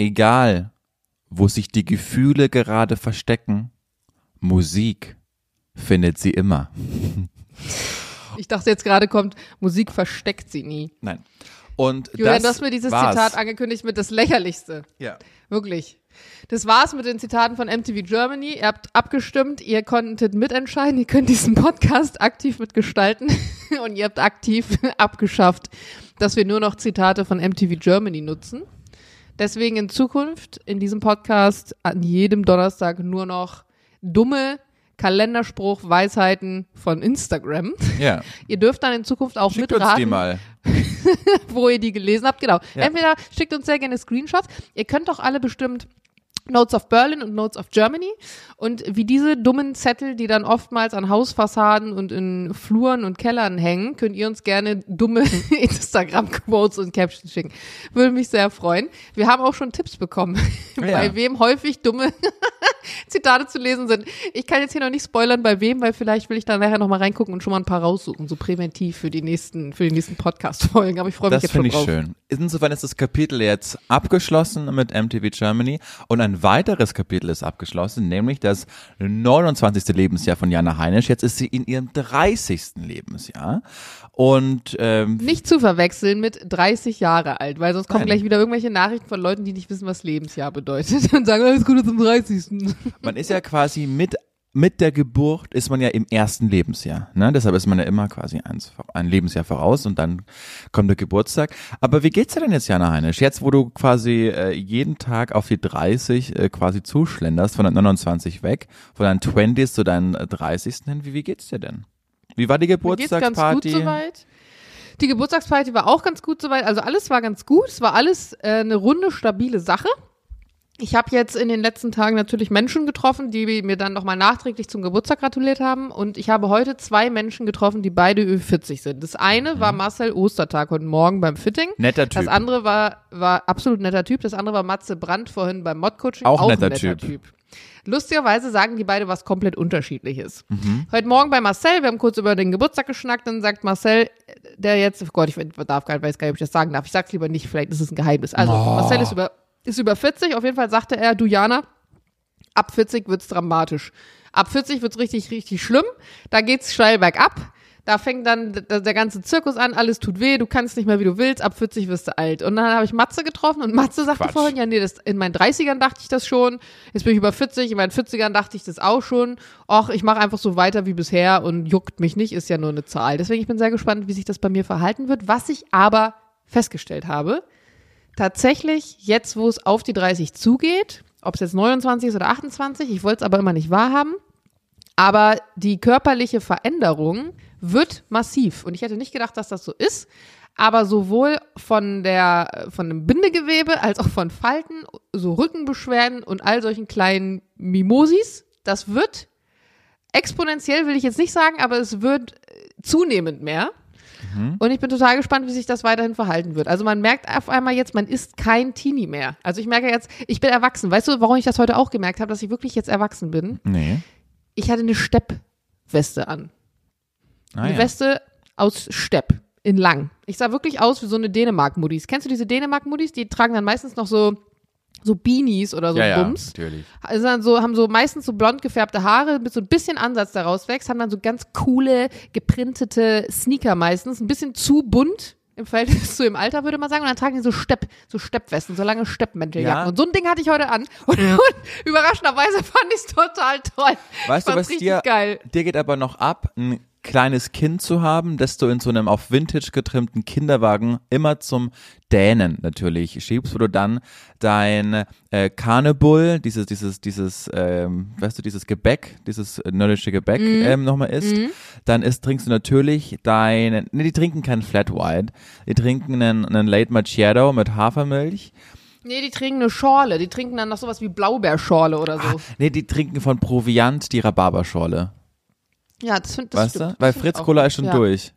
Egal, wo sich die Gefühle gerade verstecken, Musik findet sie immer. Ich dachte jetzt gerade kommt, Musik versteckt sie nie. Nein. Und Julian, das du hast mir dieses war's. Zitat angekündigt mit das Lächerlichste. Ja. Wirklich. Das war's mit den Zitaten von MTV Germany. Ihr habt abgestimmt, ihr konntet mitentscheiden, ihr könnt diesen Podcast aktiv mitgestalten und ihr habt aktiv abgeschafft, dass wir nur noch Zitate von MTV Germany nutzen. Deswegen in Zukunft in diesem Podcast an jedem Donnerstag nur noch dumme Kalenderspruch, Weisheiten von Instagram. Ja. Ihr dürft dann in Zukunft auch Schickt uns mitraten die mal. wo ihr die gelesen habt. Genau. Ja. Entweder schickt uns sehr gerne Screenshots. Ihr könnt doch alle bestimmt Notes of Berlin und Notes of Germany. Und wie diese dummen Zettel, die dann oftmals an Hausfassaden und in Fluren und Kellern hängen, könnt ihr uns gerne dumme Instagram-Quotes und Captions schicken. Würde mich sehr freuen. Wir haben auch schon Tipps bekommen, Ja. bei wem häufig dumme Zitate zu lesen sind. Ich kann jetzt hier noch nicht spoilern, bei wem, weil vielleicht will ich da nachher noch mal reingucken und schon mal ein paar raussuchen, so präventiv für die nächsten, für die nächsten Podcast-Folgen. Aber ich freue mich Das jetzt schon finde ich drauf. schön. Insofern ist das Kapitel jetzt abgeschlossen mit MTV Germany und ein weiteres Kapitel ist abgeschlossen, nämlich das 29. Lebensjahr von Jana Heinisch. Jetzt ist sie in ihrem 30. Lebensjahr und ähm, Nicht zu verwechseln mit 30 Jahre alt, weil sonst kommen Nein. gleich wieder irgendwelche Nachrichten von Leuten, die nicht wissen, was Lebensjahr bedeutet und sagen, alles Gute zum 30. man ist ja quasi mit mit der Geburt ist man ja im ersten Lebensjahr. Ne? Deshalb ist man ja immer quasi eins, ein Lebensjahr voraus und dann kommt der Geburtstag. Aber wie geht's dir denn jetzt, Jana Heinisch? Jetzt, wo du quasi äh, jeden Tag auf die 30 äh, quasi zuschlenderst, von der 29 weg, von deinen 20s zu deinen äh, 30. hin, wie, wie geht's dir denn? Wie war die Mir geht's ganz gut Geburtstagsparty? soweit. Die Geburtstagsparty war auch ganz gut soweit. Also alles war ganz gut. Es war alles äh, eine runde, stabile Sache. Ich habe jetzt in den letzten Tagen natürlich Menschen getroffen, die mir dann nochmal nachträglich zum Geburtstag gratuliert haben. Und ich habe heute zwei Menschen getroffen, die beide Ü40 sind. Das eine war Marcel Ostertag heute Morgen beim Fitting. Netter Das Typ. andere war, war absolut netter Typ. Das andere war Matze Brandt vorhin beim Mod-Coaching. Auch ein netter Typ. Lustigerweise sagen die beide was komplett Unterschiedliches. Heute Morgen bei Marcel, wir haben kurz über den Geburtstag geschnackt, dann sagt Marcel, der jetzt, oh Gott, ich darf gar nicht, weiß gar nicht, ob ich das sagen darf. Ich sag's lieber nicht, vielleicht ist es ein Geheimnis. Also, Marcel ist über, ist über 40, auf jeden Fall sagte er, du Jana, ab 40 wird's dramatisch. Ab 40 wird's richtig, richtig schlimm. Da geht's steil bergab. Da fängt dann der ganze Zirkus an, alles tut weh, du kannst nicht mehr, wie du willst, ab 40 wirst du alt. Und dann habe ich Matze getroffen und Matze sagte Quatsch. vorhin, ja, nee, das, in meinen 30ern dachte ich das schon, jetzt bin ich über 40, in meinen 40ern dachte ich das auch schon. Och, ich mache einfach so weiter wie bisher und juckt mich nicht, ist ja nur eine Zahl. Deswegen, ich bin sehr gespannt, wie sich das bei mir verhalten wird. Was ich aber festgestellt habe, tatsächlich jetzt, wo es auf die 30 zugeht, ob es jetzt 29 ist oder 28, ich wollte es aber immer nicht wahrhaben, aber die körperliche Veränderung wird massiv. Und ich hätte nicht gedacht, dass das so ist. Aber sowohl von der, von dem Bindegewebe als auch von Falten, so Rückenbeschwerden und all solchen kleinen Mimosis, das wird exponentiell, will ich jetzt nicht sagen, aber es wird äh, zunehmend mehr. Und ich bin total gespannt, wie sich das weiterhin verhalten wird. Also man merkt auf einmal jetzt, man ist kein Teenie mehr. Also ich merke jetzt, ich bin erwachsen. Weißt du, warum ich das heute auch gemerkt habe, dass ich wirklich jetzt erwachsen bin? Nee. Ich hatte eine Steppweste an. Ah, Eine ja. Weste aus Stepp in lang. Ich sah wirklich aus wie so eine Dänemark-Muddis. Kennst du diese Dänemark-Muddis? Die tragen dann meistens noch so, so Beanies oder so ja, ja, Bums. natürlich. Also dann so, haben so meistens so blond gefärbte Haare mit so ein bisschen Ansatz daraus wächst, haben dann so ganz coole, geprintete Sneaker meistens, ein bisschen zu bunt im Verhältnis zu im Alter, würde man sagen. Und dann tragen die so Stepp, so Steppwesten, so lange Steppmänteljacken. Ja. Und so ein Ding hatte ich heute an. Und, und überraschenderweise fand ich es total toll. Weißt ich du, was dir, geil. dir geht aber noch ab, ein kleines Kind zu haben, das du in so einem auf Vintage getrimmten Kinderwagen immer zum Dänen natürlich schiebst, wo du dann dein äh, Karnebull, dieses, dieses, dieses, ähm, weißt du, dieses Gebäck, dieses äh, nordische Gebäck Mhm. ähm, nochmal isst, dann isst, trinkst du natürlich deinen, nee, die trinken keinen Flat White, die trinken einen, einen Late Macchiato mit Hafermilch, Nee, die trinken eine Schorle. Die trinken dann noch sowas wie Blaubeerschorle oder so. nee, die trinken von Proviant die Rhabarberschorle, ja, das, find, das weißt stimmt. du? Weil Fritz ich Cola ist schon ja. durch.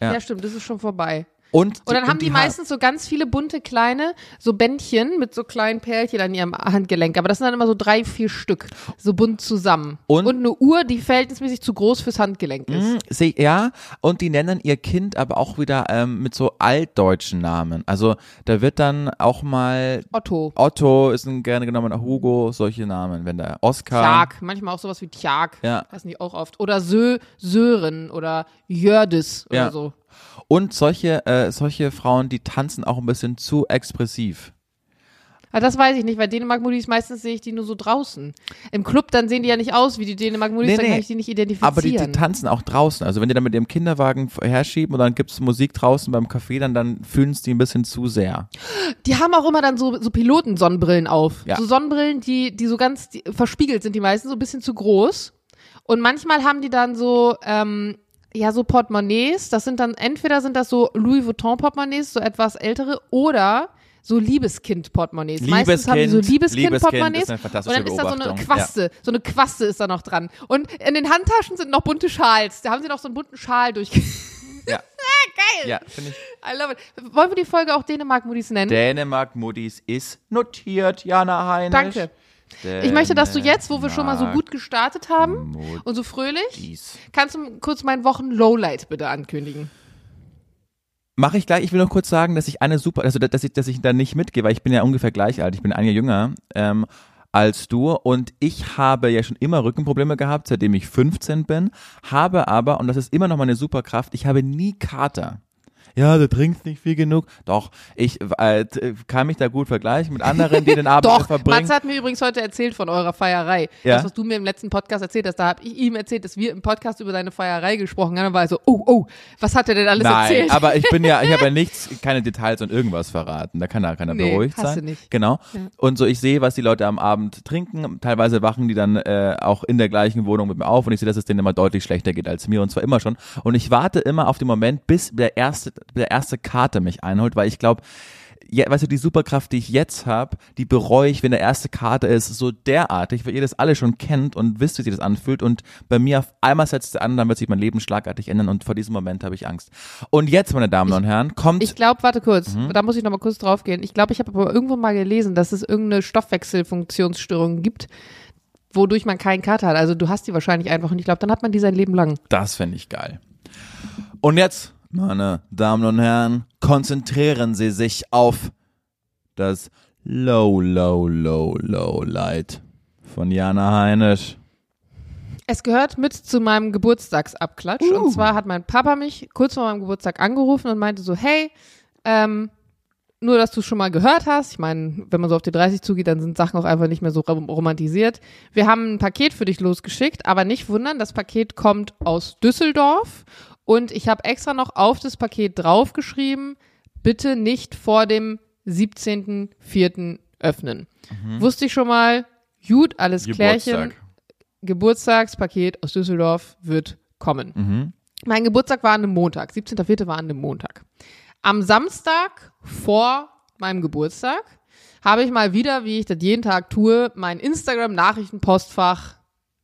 Ja. Ja. stimmt, das ist schon vorbei. Und, Und dann haben die, Ha- meistens so ganz viele bunte kleine, so Bändchen mit so kleinen Perlchen an ihrem Handgelenk. Aber das sind dann immer so drei, vier Stück, so bunt zusammen. Und- eine Uhr, die verhältnismäßig zu groß fürs Handgelenk ist. Hm, seh- ja, und die nennen ihr Kind aber auch wieder ähm, mit so altdeutschen Namen. Also da wird dann auch mal Otto, Otto ist ein gerne genommener Hugo, solche Namen, wenn der Oscar. Tjag, manchmal auch sowas wie Tjag. Ja. Heißen die auch oft. Oder Sö, Sören oder Jördis oder Ja. so. Und solche, äh, solche Frauen, die tanzen auch ein bisschen zu expressiv. Aber das weiß ich nicht, weil Dänemark-Modis meistens sehe ich die nur so draußen. Im Club, dann sehen die ja nicht aus wie die Dänemark-Modis, Nee, dann nee. kann ich die nicht identifizieren. Aber die, die tanzen auch draußen. Also wenn die dann mit ihrem Kinderwagen herschieben und dann gibt's Musik draußen beim Café, dann, dann fühlen es die ein bisschen zu sehr. Die haben auch immer dann so, so Pilotensonnenbrillen auf. Ja. So Sonnenbrillen, die, die so ganz die, verspiegelt sind, die meisten, so ein bisschen zu groß. Und manchmal haben die dann so, ähm, ja, so Portemonnaies. Das sind dann, entweder sind das so Louis Vuitton Portemonnaies, so etwas ältere, oder so Liebeskind-Portemonnaies. Meistens haben die so Liebeskind, Liebeskind-Portemonnaies. fantastische und dann ist da so eine. Quaste, so eine Quaste ist da noch dran. Und in den Handtaschen sind noch bunte Schals. Da haben sie noch so einen bunten Schal durch. Ja. Geil. Ja, finde ich. I love it. Wollen wir die Folge auch Dänemark-Modis nennen? Dänemark Moody's ist notiert, Jana Heinisch. Danke. Ich möchte, dass du jetzt, wo wir schon mal so gut gestartet haben und so fröhlich, kannst du kurz meinen Wochen-Lowlight bitte ankündigen. Mache ich gleich. Ich will noch kurz sagen, dass ich eine super, also dass ich, dass ich da nicht mitgehe, weil ich bin ja ungefähr gleich alt. Ich bin ein Jahr jünger ähm, als du und ich habe ja schon immer Rückenprobleme gehabt, seitdem ich 15 bin. Habe aber, und das ist immer noch meine Superkraft, ich habe nie Kater. Ja, du trinkst nicht viel genug. Doch, ich äh, kann mich da gut vergleichen mit anderen, die den Abend Doch, verbringen. Matze hat mir übrigens heute erzählt von eurer Feierei. Ja. Das, was du mir im letzten Podcast erzählt hast, da habe ich ihm erzählt, dass wir im Podcast über deine Feierei gesprochen haben. Und war er so, oh, oh, was hat er denn alles Nein, erzählt? aber ich bin ja, ich habe ja nichts, keine Details und irgendwas verraten. Da kann er, kann er Nee, beruhigt hast sein. du nicht. Genau. Ja. Und so, ich sehe, was die Leute am Abend trinken. Teilweise wachen die dann äh, auch in der gleichen Wohnung mit mir auf und ich sehe, dass es denen immer deutlich schlechter geht als mir und zwar immer schon. Und ich warte immer auf den Moment, bis der erste, der erste Kater mich einholt, weil ich glaube, ja, weißt du, die Superkraft, die ich jetzt habe, die bereue ich, wenn der erste Kater ist, so derartig, weil ihr das alle schon kennt und wisst, wie sich das anfühlt. Und bei mir auf einmal setzt es an, dann wird sich mein Leben schlagartig ändern und vor diesem Moment habe ich Angst. Und jetzt, meine Damen und Herren, kommt Ich glaube, warte kurz, Mhm. da muss ich noch mal kurz drauf gehen. Ich glaube, ich habe aber irgendwo mal gelesen, dass es irgendeine Stoffwechselfunktionsstörung gibt, wodurch man keinen Kater hat. Also du hast die wahrscheinlich einfach und ich glaube, dann hat man die sein Leben lang. Das fände ich geil. Und jetzt, meine Damen und Herren, konzentrieren Sie sich auf das Low, Low, Low, Low Light von Jana Heinisch. Es gehört mit zu meinem Geburtstagsabklatsch. Uh. Und zwar hat mein Papa mich kurz vor meinem Geburtstag angerufen und meinte so, hey, ähm, nur, dass du es schon mal gehört hast. Ich meine, wenn man so auf die 30 zugeht, dann sind Sachen auch einfach nicht mehr so rom- romantisiert. Wir haben ein Paket für dich losgeschickt, aber nicht wundern, das Paket kommt aus Düsseldorf und ich habe extra noch auf das Paket draufgeschrieben, bitte nicht vor dem 17.04. öffnen. Wusste ich schon mal, gut, alles klärchen. Geburtstagspaket aus Düsseldorf wird kommen. Mhm. Mein Geburtstag war an einem Montag. 17.04. war an einem Montag. Am Samstag vor meinem Geburtstag habe ich mal wieder, wie ich das jeden Tag tue, mein Instagram-Nachrichtenpostfach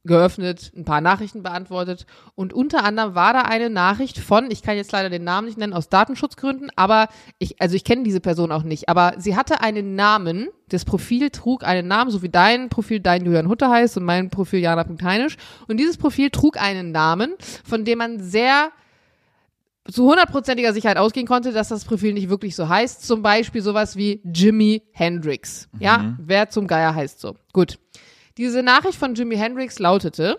geöffnet, ein paar Nachrichten beantwortet und unter anderem war da eine Nachricht von, ich kann jetzt leider den Namen nicht nennen aus Datenschutzgründen, aber ich, also ich kenne diese Person auch nicht, aber sie hatte einen Namen, das Profil trug einen Namen, so wie dein Profil dein Julian Hutter heißt und mein Profil Jana.heinisch und dieses Profil trug einen Namen, von dem man sehr zu hundertprozentiger Sicherheit ausgehen konnte, dass das Profil nicht wirklich so heißt. Zum Beispiel sowas wie Jimi Hendrix. Ja, wer zum Geier heißt so. Gut. Diese Nachricht von Jimi Hendrix lautete,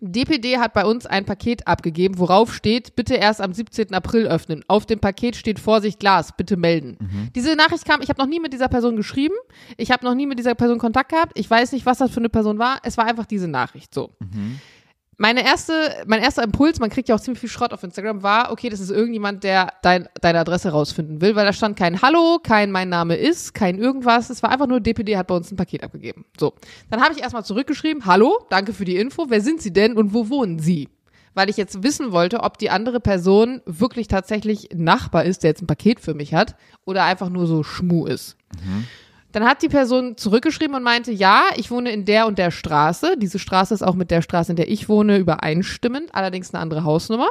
DPD hat bei uns ein Paket abgegeben, worauf steht, bitte erst am 17. April öffnen. Auf dem Paket steht Vorsicht Glas, bitte melden. Diese Nachricht kam, ich habe noch nie mit dieser Person geschrieben, ich habe noch nie mit dieser Person Kontakt gehabt, ich weiß nicht, was das für eine Person war, es war einfach diese Nachricht so. Meine erste, mein erster Impuls, man kriegt ja auch ziemlich viel Schrott auf Instagram, war, okay, das ist irgendjemand, der dein, deine Adresse rausfinden will, weil da stand kein Hallo, kein mein Name ist, kein irgendwas. Es war einfach nur DPD hat bei uns ein Paket abgegeben. So. Dann habe ich erstmal zurückgeschrieben, Hallo, danke für die Info, wer sind Sie denn und wo wohnen Sie? Weil ich jetzt wissen wollte, ob die andere Person wirklich tatsächlich Nachbar ist, der jetzt ein Paket für mich hat oder einfach nur so Schmu ist. Dann hat die Person zurückgeschrieben und meinte, ja, ich wohne in der und der Straße. Diese Straße ist auch mit der Straße, in der ich wohne, übereinstimmend, allerdings eine andere Hausnummer.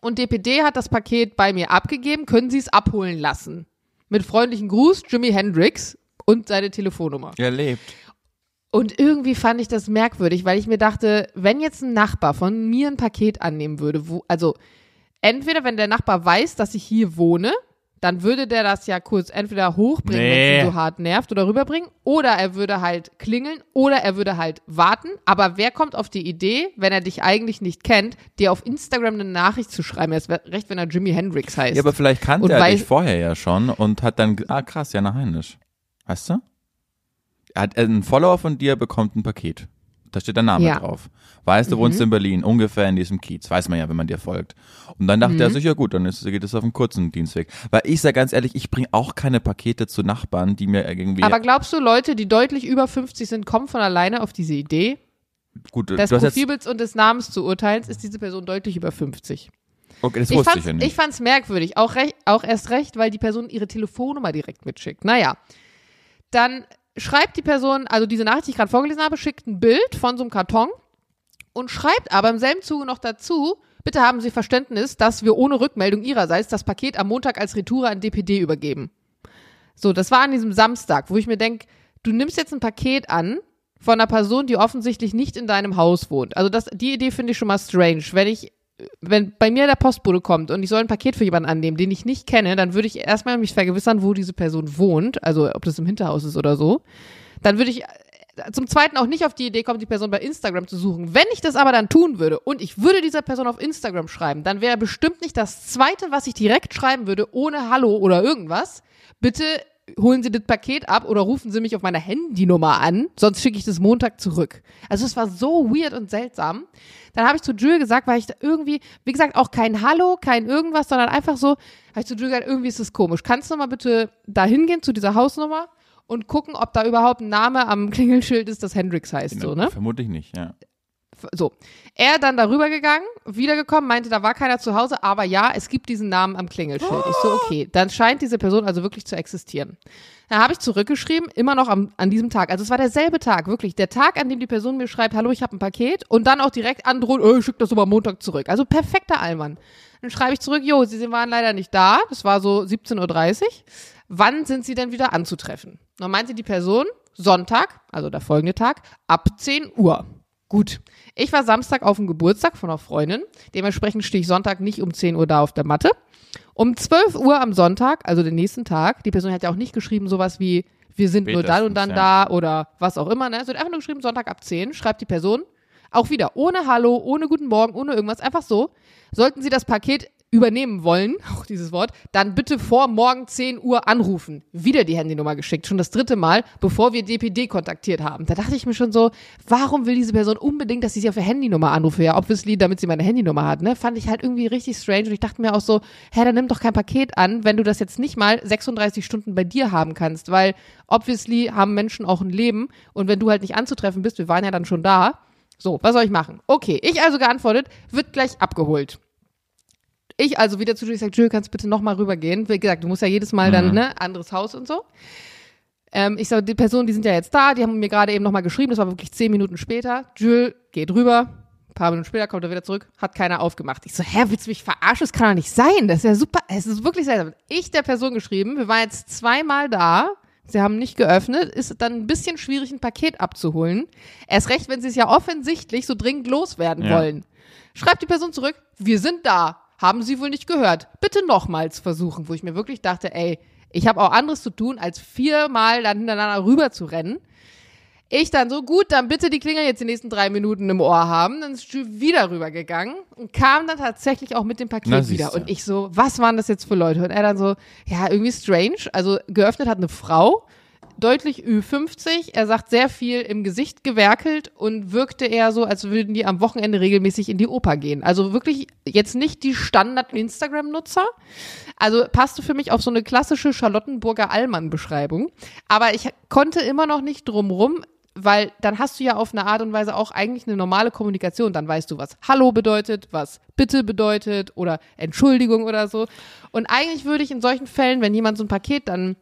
und DPD hat das Paket bei mir abgegeben, können Sie es abholen lassen. Mit freundlichen Gruß, Jimi Hendrix und seine Telefonnummer. Er lebt. Und irgendwie fand ich das merkwürdig, weil ich mir dachte, wenn jetzt ein Nachbar von mir ein Paket annehmen würde, wo, also entweder wenn der Nachbar weiß, dass ich hier wohne, dann würde der das ja kurz entweder hochbringen, wenn Nee. es ihn so hart nervt, oder rüberbringen, oder er würde halt klingeln, oder er würde halt warten. Aber wer kommt auf die Idee, wenn er dich eigentlich nicht kennt, dir auf Instagram eine Nachricht zu schreiben? Erst recht, wenn er Jimi Hendrix heißt. Ja, aber vielleicht kannte Und er weiß- dich vorher ja schon und hat dann, ah krass, Jana Heinisch. Weißt du? Er hat, ein Follower von dir bekommt ein Paket. Da steht der Name Ja. drauf. Weiß, du Mhm. wohnst in Berlin, ungefähr in diesem Kiez. Weiß man ja, wenn man dir folgt. Und dann dachte Mhm. er sich, ja gut, dann ist, geht es auf einen kurzen Dienstweg. Weil ich sage ganz ehrlich, ich bringe auch keine Pakete zu Nachbarn, die mir irgendwie, aber glaubst du, Leute, die deutlich über 50 sind, kommen von alleine auf diese Idee? gut, Des Profilbilds und des Namens zu urteilen, ist diese Person deutlich über 50. okay, das Ich wusste fand's, ich ja ich, nicht. fand's merkwürdig, auch, recht, auch erst recht, weil die Person ihre Telefonnummer direkt mitschickt. Naja, dann schreibt die Person, also diese Nachricht, die ich gerade vorgelesen habe, schickt ein Bild von so einem Karton und schreibt aber im selben Zuge noch dazu, bitte haben Sie Verständnis, dass wir ohne Rückmeldung Ihrerseits das Paket am Montag als Retour an DPD übergeben. So, das war an diesem Samstag, wo ich mir denke, du nimmst jetzt ein Paket an von einer Person, die offensichtlich nicht in deinem Haus wohnt. Also das, die Idee finde ich schon mal strange. Wenn ich, wenn bei mir der Postbote kommt und ich soll ein Paket für jemanden annehmen, den ich nicht kenne, dann würde ich erstmal mich vergewissern, wo diese Person wohnt, also ob das im Hinterhaus ist oder so. Dann würde ich äh, zum Zweiten auch nicht auf die Idee kommen, die Person bei Instagram zu suchen. Wenn ich das aber dann tun würde und ich würde dieser Person auf Instagram schreiben, dann wäre bestimmt nicht das Zweite, was ich direkt schreiben würde, ohne Hallo oder irgendwas. Bitte holen Sie das Paket ab oder rufen Sie mich auf meiner Handynummer an, sonst schicke ich das Montag zurück. Also es war so weird und seltsam. Dann habe ich zu Jules gesagt, weil ich da irgendwie, wie gesagt, auch kein Hallo, kein irgendwas, sondern einfach so, habe ich zu Jules gesagt, irgendwie ist das komisch. Kannst du mal bitte da hingehen zu dieser Hausnummer und gucken, ob da überhaupt ein Name am Klingelschild ist, das Hendrix heißt, so, ne? Vermutlich nicht, ja. So. Er dann darüber gegangen, wiedergekommen, meinte, da war keiner zu Hause, aber ja, es gibt diesen Namen am Klingelschild. Ich so, okay, dann scheint diese Person also wirklich zu existieren. Dann habe ich zurückgeschrieben, immer noch am, an diesem Tag. Also es war derselbe Tag, wirklich. Der Tag, an dem die Person mir schreibt, hallo, ich habe ein Paket und dann auch direkt androht, oh, ich schick das aber Montag zurück. Also perfekter Allmann. Dann schreibe ich zurück, jo, sie waren leider nicht da. Das war so 17.30 Uhr. Wann sind sie denn wieder anzutreffen? Dann meinte die Person, Sonntag, also der folgende Tag, ab 10 Uhr. Gut. Ich war Samstag auf dem Geburtstag von einer Freundin. Dementsprechend stehe ich Sonntag nicht um 10 Uhr da auf der Matte. Um 12 Uhr am Sonntag, also den nächsten Tag, die Person hat ja auch nicht geschrieben sowas wie, wir sind nur dann und dann Spätestens, da oder was auch immer, ne? Sie hat einfach nur geschrieben, Sonntag ab 10, schreibt die Person. Auch wieder ohne Hallo, ohne Guten Morgen, ohne irgendwas, einfach so. Sollten Sie das Paket übernehmen wollen, auch dieses Wort, dann bitte vor morgen 10 Uhr anrufen. Wieder die Handynummer geschickt, schon das dritte Mal, bevor wir DPD kontaktiert haben. Da dachte ich mir schon so, warum will diese Person unbedingt, dass ich sie auf der Handynummer anrufe? Ja, obviously, damit sie meine Handynummer hat, ne? Fand ich halt irgendwie richtig strange und ich dachte mir auch so, hä, dann nimm doch kein Paket an, wenn du das jetzt nicht mal 36 Stunden bei dir haben kannst, weil obviously haben Menschen auch ein Leben und wenn du halt nicht anzutreffen bist, wir waren ja dann schon da, so, was soll ich machen? Okay, ich also geantwortet, wird gleich abgeholt. Ich also wieder zu Julie gesagt, Julie, kannst du bitte nochmal rübergehen? Wie gesagt, du musst ja jedes Mal dann, ne, anderes Haus und so. Ähm, ich sage, die Personen, die sind ja jetzt da, die haben mir gerade eben nochmal geschrieben, das war wirklich zehn Minuten später. Jules geht rüber, ein paar Minuten später kommt er wieder zurück, hat keiner aufgemacht. Ich so, hä, willst du mich verarschen? Das kann doch nicht sein. Das ist ja super, es ist wirklich seltsam. Ich der Person geschrieben, wir waren jetzt zweimal da, sie haben nicht geöffnet, ist dann ein bisschen schwierig, ein Paket abzuholen. Erst recht, wenn sie es ja offensichtlich so dringend loswerden Ja. wollen. Schreibt die Person zurück, wir sind da. Haben Sie wohl nicht gehört. Bitte nochmals versuchen, wo ich mir wirklich dachte, ey, ich habe auch anderes zu tun, als viermal dann hintereinander rüber zu rennen. Ich dann so, gut, dann bitte die Klingel jetzt die nächsten drei Minuten im Ohr haben. Dann ist wieder rübergegangen und kam dann tatsächlich auch mit dem Paket Na, wieder. Und ich so, was waren das jetzt für Leute? Und er dann so, ja, irgendwie strange. Also geöffnet hat eine Frau, deutlich Ü50. Er sagt sehr viel im Gesicht gewerkelt und wirkte eher so, als würden die am Wochenende regelmäßig in die Oper gehen. Also wirklich jetzt nicht die Standard-Instagram-Nutzer. Also passte für mich auf so eine klassische Charlottenburger Allmann-Beschreibung. Aber ich konnte immer noch nicht drumrum, weil dann hast du ja auf eine Art und Weise auch eigentlich eine normale Kommunikation. Dann weißt du, was Hallo bedeutet, was Bitte bedeutet oder Entschuldigung oder so. Und eigentlich würde ich in solchen Fällen, wenn jemand so ein Paket dann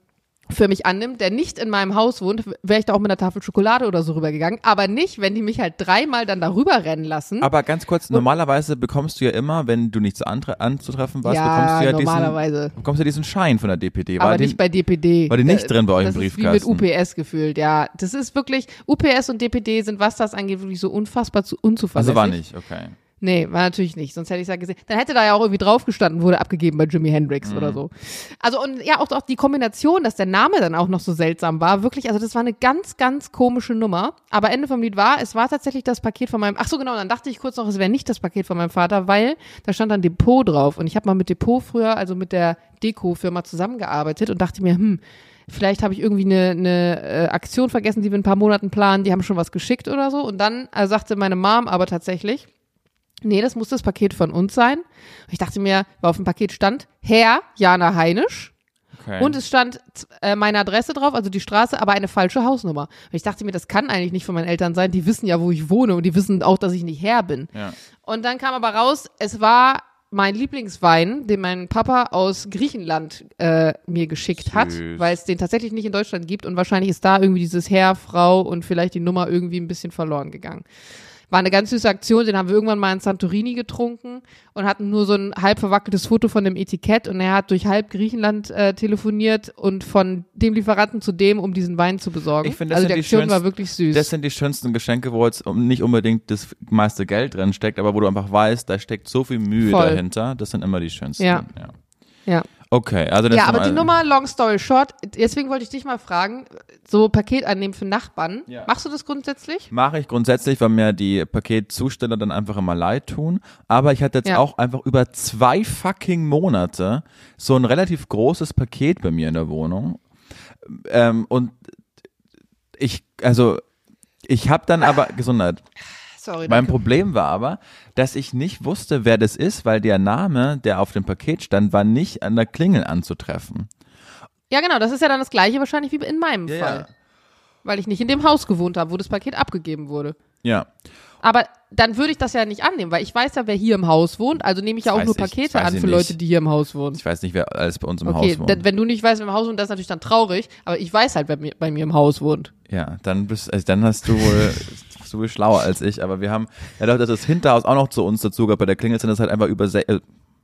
für mich annimmt, der nicht in meinem Haus wohnt, wäre ich da auch mit einer Tafel Schokolade oder so rübergegangen. Aber nicht, wenn die mich halt dreimal dann darüber rennen lassen. Aber ganz kurz, normalerweise bekommst du ja immer, wenn du nichts anzutreffen warst, Ja, bekommst du ja normalerweise. diesen, bekommst du diesen Schein von der DPD. War aber den, nicht bei DPD. war die nicht drin bei euch im das ist Briefkasten? Wie mit UPS gefühlt, ja. Das ist wirklich, UPS und DPD sind, was das angeht, wirklich so unfassbar zu, unzuverlässig. also war nicht, okay. Nee, war natürlich nicht. Sonst hätte ich es ja gesehen. Dann hätte da ja auch irgendwie drauf gestanden, wurde abgegeben bei Jimi Hendrix Mhm. oder so. Also und ja, auch, auch die Kombination, dass der Name dann auch noch so seltsam war, wirklich, also das war eine ganz, ganz komische Nummer. Aber Ende vom Lied war, es war tatsächlich das Paket von meinem, ach so genau, dann dachte ich kurz noch, es wäre nicht das Paket von meinem Vater, weil da stand dann Depot drauf. Und ich habe mal mit Depot früher, also mit der Deko-Firma zusammengearbeitet und dachte mir, hm, Vielleicht habe ich irgendwie eine, eine äh, Aktion vergessen, die wir in ein paar Monaten planen. Die haben schon was geschickt oder so. Und dann äh, sagte meine Mom aber tatsächlich, Nee, das muss das Paket von uns sein. Und ich dachte mir, weil auf dem Paket stand Herr Jana Heinisch okay. und es stand äh, meine Adresse drauf, also die Straße, aber eine falsche Hausnummer. Und ich dachte mir, das kann eigentlich nicht von meinen Eltern sein. Die wissen ja, wo ich wohne und die wissen auch, dass ich nicht Herr bin. ja. Und dann kam aber raus, es war mein Lieblingswein, den mein Papa aus Griechenland äh, mir geschickt hat, Süß. weil es den tatsächlich nicht in Deutschland gibt und wahrscheinlich ist da irgendwie dieses Herr, Frau und vielleicht die Nummer irgendwie ein bisschen verloren gegangen. War eine ganz süße Aktion, den haben wir irgendwann mal in Santorini getrunken und hatten nur so ein halb verwackeltes Foto von dem Etikett und er hat durch halb Griechenland äh, telefoniert und von dem Lieferanten zu dem, um diesen Wein zu besorgen. Ich finde, das also die die Aktion war schönsten- wirklich süß. Das sind die schönsten Geschenke, wo jetzt nicht unbedingt das meiste Geld drin steckt, aber wo du einfach weißt, da steckt so viel Mühe Voll. dahinter. Das sind immer die schönsten. Ja. ja. ja. Okay, also das Ja, aber die Nummer, long story short, deswegen wollte ich dich mal fragen, so Paket annehmen für Nachbarn, Ja. machst du das grundsätzlich? Mache ich grundsätzlich, weil mir die Paketzusteller dann einfach immer leid tun. Aber ich hatte jetzt Ja. auch einfach über zwei fucking Monate so ein relativ großes Paket bei mir in der Wohnung. Ähm, und ich, also, ich habe dann aber, Gesundheit. Sorry. Mein danke. Problem war aber, dass ich nicht wusste, wer das ist, weil der Name, der auf dem Paket stand, war nicht an der Klingel anzutreffen. Ja, genau, das ist ja dann das gleiche wahrscheinlich wie in meinem Ja, Fall. ja. Weil ich nicht in dem Haus gewohnt habe, wo das Paket abgegeben wurde. Ja. Aber dann würde ich das ja nicht annehmen, weil ich weiß ja, wer hier im Haus wohnt. Also nehme ich ja auch nur ich, Pakete weiß an ich für nicht. Leute, die hier im Haus wohnen. Ich weiß nicht, wer alles bei uns im Okay, Haus wohnt. wenn du nicht weißt, wer im Haus wohnt, das ist natürlich dann traurig. Aber ich weiß halt, wer mir, bei mir im Haus wohnt. Ja, dann bist, also dann hast du wohl, du wohl schlauer als ich. Aber wir haben, ja, dadurch, dass das Hinterhaus auch noch zu uns dazu gehört, bei der Klingel sind das halt einfach über, äh,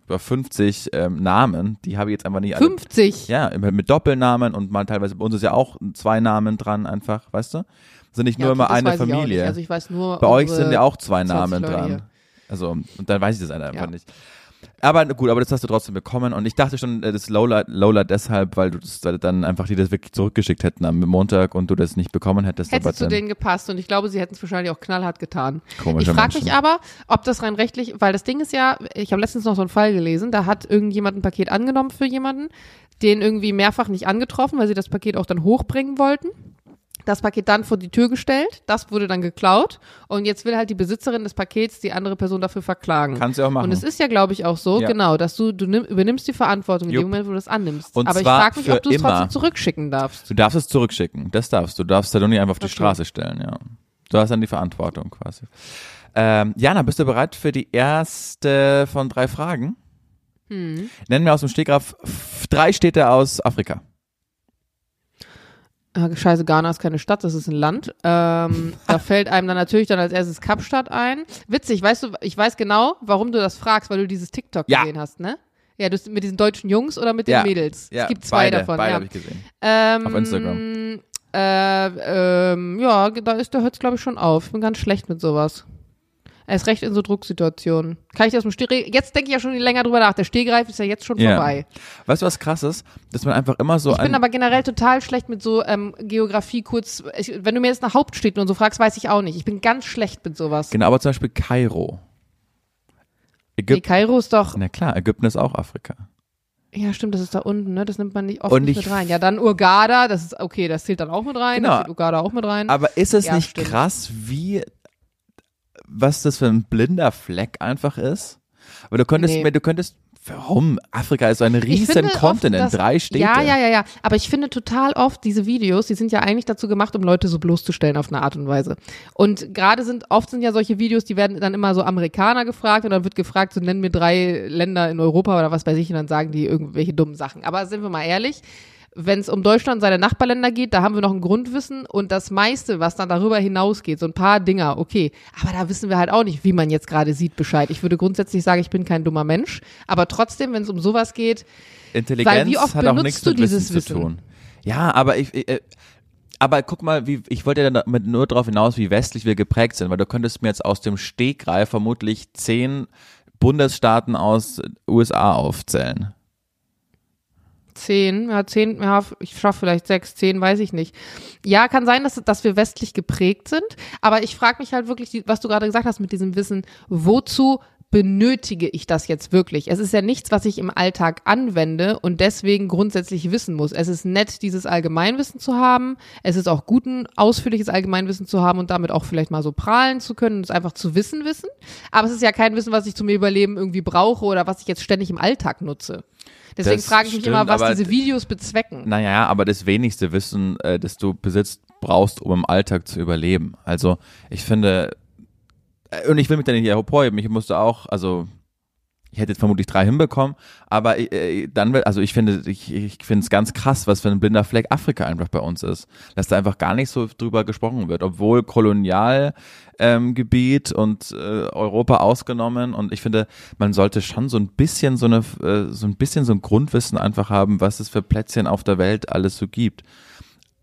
über 50 ähm, Namen. Die habe ich jetzt einfach nicht alle. 50. Ja, immer mit Doppelnamen und mal teilweise bei uns ist ja auch zwei Namen dran einfach, weißt du? Sind nicht Ja, nur okay, immer eine. Familie. Also ich weiß nur. Bei euch sind ja auch zwei 20 Namen dran. hier. Also, und dann weiß ich das einfach Ja. nicht. Aber gut, aber das hast du trotzdem bekommen. Und ich dachte schon, äh, das Lola, Lola deshalb, weil du das dann einfach die das wirklich zurückgeschickt hätten am Montag und du das nicht bekommen hättest. Hätte zu denen gepasst und ich glaube, sie hätten es wahrscheinlich auch knallhart getan. Komische ich frage mich aber, ob das rein rechtlich, weil das Ding ist ja, ich habe letztens noch so einen Fall gelesen, da hat irgendjemand ein Paket angenommen für jemanden, den irgendwie mehrfach nicht angetroffen, weil sie das Paket auch dann hochbringen wollten. Das Paket dann vor die Tür gestellt, das wurde dann geklaut und jetzt will halt die Besitzerin des Pakets die andere Person dafür verklagen. Kannst du auch machen. Und es ist ja, glaube ich, auch so, Ja. genau, dass du, du nimm, übernimmst die Verantwortung in Jupp. dem Moment, wo du das annimmst. Und Aber ich frage mich, ob du es trotzdem zurückschicken darfst. Du darfst es zurückschicken. Das darfst du. Du darfst es doch nicht einfach auf die Okay. Straße stellen, ja. Du hast dann die Verantwortung quasi. Ähm, Jana, bist du bereit für die erste von drei Fragen? Hm. Nennen wir aus dem Stegreif drei Städte aus Afrika. Ah, Scheiße, Ghana ist keine Stadt, das ist ein Land. Ähm, da fällt einem dann natürlich dann als erstes Kapstadt ein. Witzig, weißt du, ich weiß genau, warum du das fragst, weil du dieses TikTok Ja. gesehen hast, ne? Ja, du mit diesen deutschen Jungs oder mit den Ja. Mädels? Ja, es gibt zwei beide, davon. Beide ja. habe ich gesehen. Ähm, Auf Instagram. Äh, ähm, ja, da ist, da hört es glaube ich schon auf. Ich bin ganz schlecht mit sowas. Er ist recht in so Drucksituationen. Kann ich das mit Stehgreif? Jetzt denke ich ja schon länger drüber nach. Der Stehgreif ist ja jetzt schon Ja. vorbei. Weißt du, was krass ist? Dass man einfach immer so Ich bin ein, aber generell total schlecht mit so ähm, Geografie kurz. Ich, wenn du mir jetzt nach Hauptstädten und so fragst, weiß ich auch nicht. Ich bin ganz schlecht mit sowas. genau, aber zum Beispiel Kairo. Nee, Ägypten, Kairo ist doch. na klar, Ägypten ist auch Afrika. Ja, stimmt, das ist da unten, ne? Das nimmt man nicht oft Und nicht ich- mit rein. Ja, dann Urgada, das ist okay, das zählt dann auch mit rein. Genau. Das zählt Urgada auch mit rein. Aber ist es Ja, nicht stimmt. krass, wie, was das für ein blinder Fleck einfach ist? Aber du könntest Nee. mir, du könntest, warum? Afrika ist so ein riesen oft, Kontinent, dass- drei Städte. Ja, ja, ja, ja. Aber ich finde total oft diese Videos, die sind ja eigentlich dazu gemacht, um Leute so bloßzustellen auf eine Art und Weise. Und gerade sind, oft sind ja solche Videos, die werden dann immer so Amerikaner gefragt und dann wird gefragt, so nennen mir drei Länder in Europa oder was weiß ich und dann sagen die irgendwelche dummen Sachen. Aber sind wir mal ehrlich, wenn es um Deutschland und seine Nachbarländer geht, da haben wir noch ein Grundwissen und das meiste, was dann darüber hinausgeht, so ein paar Dinger, okay. Aber da wissen wir halt auch nicht, wie man jetzt gerade sieht, Bescheid. Ich würde grundsätzlich sagen, ich bin kein dummer Mensch, aber trotzdem, wenn es um sowas geht, Intelligenz Weil wie oft hat auch nichts du mit dieses Wissen zu Wissen? tun. Ja, aber ich, ich äh, aber guck mal, wie ich wollte ja damit nur darauf hinaus, wie westlich wir geprägt sind, weil du könntest mir jetzt aus dem Stegreif vermutlich zehn Bundesstaaten aus USA aufzählen. Zehn, ja, zehn, ja, ich schaffe vielleicht sechs, zehn, weiß ich nicht. Ja, kann sein, dass, dass wir westlich geprägt sind, aber ich frage mich halt wirklich, was du gerade gesagt hast mit diesem Wissen, wozu benötige ich das jetzt wirklich? Es ist ja nichts, was ich im Alltag anwende und deswegen grundsätzlich wissen muss. Es ist nett, dieses Allgemeinwissen zu haben. Es ist auch gut, ein ausführliches Allgemeinwissen zu haben und damit auch vielleicht mal so prahlen zu können und es einfach zu wissen wissen. Aber es ist ja kein Wissen, was ich zum Überleben irgendwie brauche oder was ich jetzt ständig im Alltag nutze. Deswegen Das frage ich mich stimmt, immer, was diese Videos bezwecken. Naja, aber das wenigste Wissen, äh, das du besitzt, brauchst, um im Alltag zu überleben. Also ich finde, und ich will mich da nicht hervorheben, ich musste auch, also ich hätte jetzt vermutlich drei hinbekommen, aber äh, dann, also ich finde, ich, ich finde es ganz krass, was für ein blinder Fleck Afrika einfach bei uns ist, dass da einfach gar nicht so drüber gesprochen wird, obwohl Kolonialgebiet ähm, und äh, Europa ausgenommen und ich finde, man sollte schon so ein bisschen so eine, äh, so ein bisschen so ein Grundwissen einfach haben, was es für Plätzchen auf der Welt alles so gibt.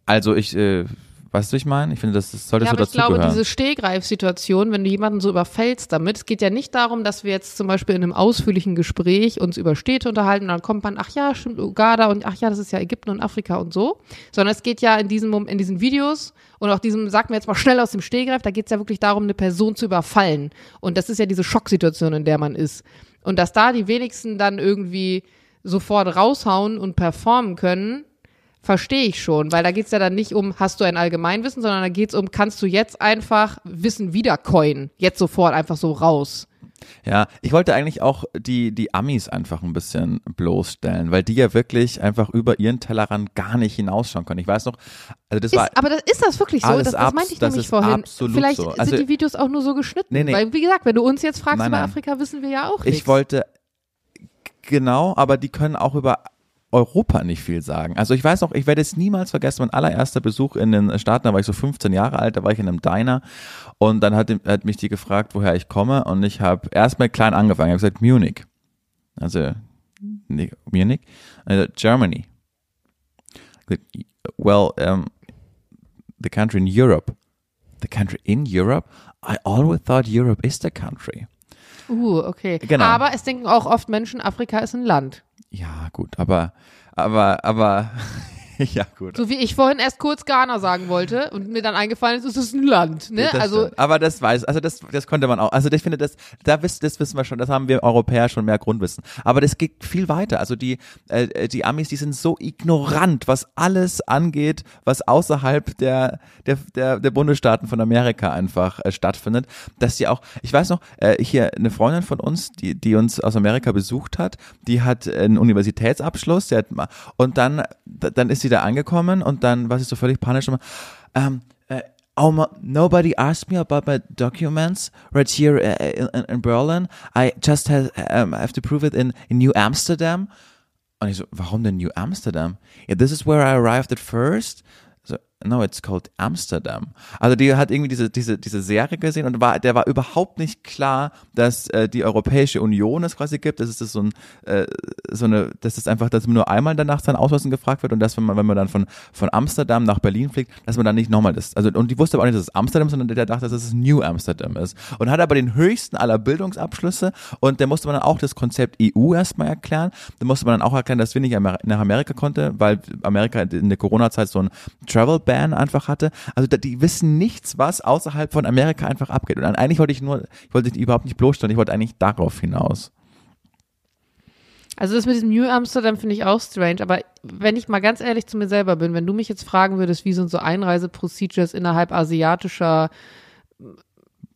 Also ich, äh, weißt du, ich meine, ich finde, das, das sollte Ja, so aber ich glaube, dazugehören. diese Stehgreifsituation, wenn du jemanden so überfällst damit, es geht ja nicht darum, dass wir jetzt zum Beispiel in einem ausführlichen Gespräch uns über Städte unterhalten und dann kommt man, ach ja, stimmt, Uganda und ach ja, das ist ja Ägypten und Afrika und so, sondern es geht ja in diesem in diesen Videos und auch diesem, sagen wir jetzt mal schnell aus dem Stehgreif, da geht es ja wirklich darum, eine Person zu überfallen. Und das ist ja diese Schocksituation, in der man ist. Und dass da die wenigsten dann irgendwie sofort raushauen und performen können, Verstehe ich schon, weil da geht's ja dann nicht um, hast du ein Allgemeinwissen, sondern da geht's um, kannst du jetzt einfach Wissen wiedercoin, jetzt sofort einfach so raus. Ja, ich wollte eigentlich auch die, die Amis einfach ein bisschen bloßstellen, weil die ja wirklich einfach über ihren Tellerrand gar nicht hinausschauen können. Ich weiß noch, also das Ist, war, aber das, ist das wirklich so? Das, das meinte ich das nämlich vorhin. absolut Vielleicht so. Also- sind die Videos auch nur so geschnitten. Nee, nee. Weil, wie gesagt, wenn du uns jetzt fragst Nein, über nein. Afrika, wissen wir ja auch ich nichts. wollte, genau, aber die können auch über Europa nicht viel sagen. Also ich weiß noch, ich werde es niemals vergessen, mein allererster Besuch in den Staaten, da war ich so 15 Jahre alt, da war ich in einem Diner und dann hat, hat mich die gefragt, woher ich komme und ich habe erstmal klein angefangen, ich habe gesagt Munich. Also nee, Munich, also Germany. Well, um, the country in Europe. The country in Europe? I always thought Europe is the country. Uh, okay. Genau. Aber es denken auch oft Menschen, Afrika ist ein Land. Ja, gut, aber, aber, aber, ja, gut. So wie ich vorhin erst kurz Ghana sagen wollte und mir dann eingefallen ist, es ist ein Land. Ne? Das Also stimmt. aber das weiß, also das, das konnte man auch. Also ich finde, das, da wiss, das wissen wir schon, das haben wir Europäer schon mehr Grundwissen. Aber das geht viel weiter. Also die, äh, die Amis, die sind so ignorant, was alles angeht, was außerhalb der, der, der, der Bundesstaaten von Amerika einfach äh, stattfindet, dass die auch, ich weiß noch, äh, hier eine Freundin von uns, die, die uns aus Amerika besucht hat, die hat einen Universitätsabschluss, die hat, und dann, dann ist sie da angekommen und dann war sie so völlig panisch und ähm, äh, Oh, nobody asked me about my documents right here uh, in, in Berlin. I just have, um, have to prove it in, in New Amsterdam. Und ich so, warum denn New Amsterdam? Yeah, this is where I arrived at first. So, no, it's called Amsterdam. Also die hat irgendwie diese, diese, diese Serie gesehen und war, der war überhaupt nicht klar, dass äh, die Europäische Union es quasi gibt. Das ist das so ein, äh, so eine, dass es einfach, dass man nur einmal danach sein Ausweisen gefragt wird und dass, wenn man, wenn man dann von, von Amsterdam nach Berlin fliegt, dass man dann nicht nochmal das, also, und die wusste aber auch nicht, dass es Amsterdam ist, sondern der dachte, dass es New Amsterdam ist. Und hat aber den höchsten aller Bildungsabschlüsse und der musste man dann auch das Konzept EU erstmal erklären. Da musste man dann auch erklären, dass wir nicht nach Amerika konnte, weil Amerika in der Corona-Zeit so ein Travel-Ban einfach hatte. Also die wissen nichts, was außerhalb von Amerika einfach abgeht. Und eigentlich wollte ich nur, ich wollte dich überhaupt nicht bloßstellen, ich wollte eigentlich darauf hinaus. Also das mit diesem New Amsterdam finde ich auch strange, aber wenn ich mal ganz ehrlich zu mir selber bin, wenn du mich jetzt fragen würdest, wie sind so Einreiseprocedures innerhalb asiatischer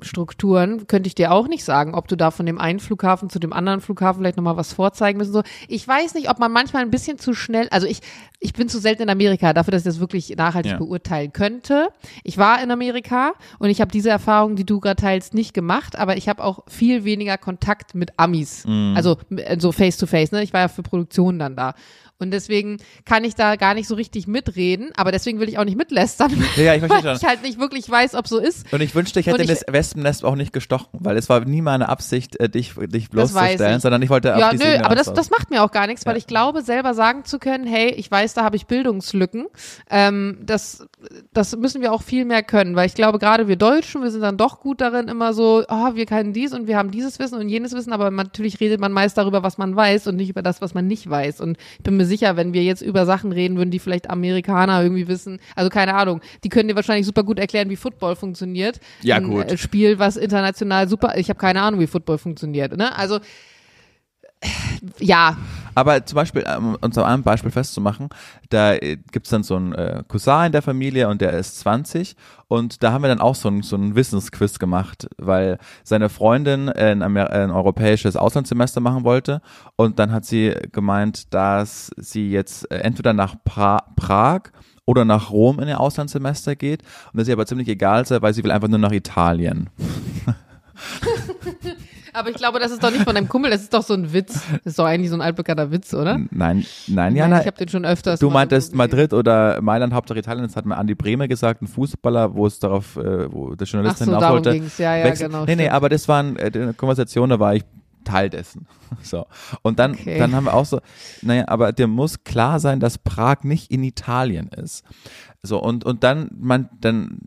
Strukturen, könnte ich dir auch nicht sagen, ob du da von dem einen Flughafen zu dem anderen Flughafen vielleicht nochmal was vorzeigen müssen. So, ich weiß nicht, ob man manchmal ein bisschen zu schnell, also ich, ich bin zu selten in Amerika, dafür, dass ich das wirklich nachhaltig Ja. beurteilen könnte. Ich war in Amerika und ich habe diese Erfahrung, die du gerade teilst, nicht gemacht, aber ich habe auch viel weniger Kontakt mit Amis. Also m- so face to face, ne? Ich war ja für Produktionen dann da. Und deswegen kann ich da gar nicht so richtig mitreden, aber deswegen will ich auch nicht mitlästern, Ja, ja, ich weil schon. ich halt nicht wirklich weiß, ob so ist. Und ich wünschte, ich hätte ich- das Wespennest auch nicht gestochen, weil es war nie meine Absicht, äh, dich, dich bloßzustellen, sondern ich wollte Ja, nö, Ebene aber das, das macht mir auch gar nichts, weil Ja. ich glaube, selber sagen zu können, hey, ich weiß, da habe ich Bildungslücken, ähm, das, das müssen wir auch viel mehr können, weil ich glaube, gerade wir Deutschen, wir sind dann doch gut darin, immer so, ah, wir können dies und wir haben dieses Wissen und jenes Wissen, aber natürlich redet man meist darüber, was man weiß und nicht über das, was man nicht weiß. Und ich bin mir sicher, wenn wir jetzt über Sachen reden würden, die vielleicht Amerikaner irgendwie wissen, also keine Ahnung, die können dir wahrscheinlich super gut erklären, wie Football funktioniert. Ja, Ein gut. äh, Spiel, was international super, ich habe keine Ahnung, wie Football funktioniert. Ne? Also ja, Aber zum Beispiel, um uns an einem Beispiel festzumachen, da äh, gibt's dann so einen äh, Cousin in der Familie und der ist 20 und da haben wir dann auch so ein, so ein Wissensquiz gemacht, weil seine Freundin ein, Amer ein europäisches Auslandssemester machen wollte. Und dann hat sie gemeint, dass sie jetzt äh, entweder nach pra Prag oder nach Rom in ihr Auslandssemester geht. Und das ihr aber ziemlich egal sei, weil sie will einfach nur nach Italien. Aber ich glaube, das ist doch nicht von deinem Kumpel, das ist doch so ein Witz. Das ist doch eigentlich so ein altbekannter Witz, oder? Nein, nein, Jana, ich habe den schon öfters. Du meintest. Madrid oder Mailand, Hauptsache Italien, das hat mir Andi Brehme gesagt, ein Fußballer, wo es darauf, äh, wo der Ach Journalist so, hinaus darum wollte. ging's. Ja, ja, wechseln. genau. nee, nee, stimmt. aber das war ein, äh, eine Konversation, da war ich Teil dessen. So. Und dann, Okay. dann haben wir auch so, naja, aber dir muss klar sein, dass Prag nicht in Italien ist. So, und, und dann, man, dann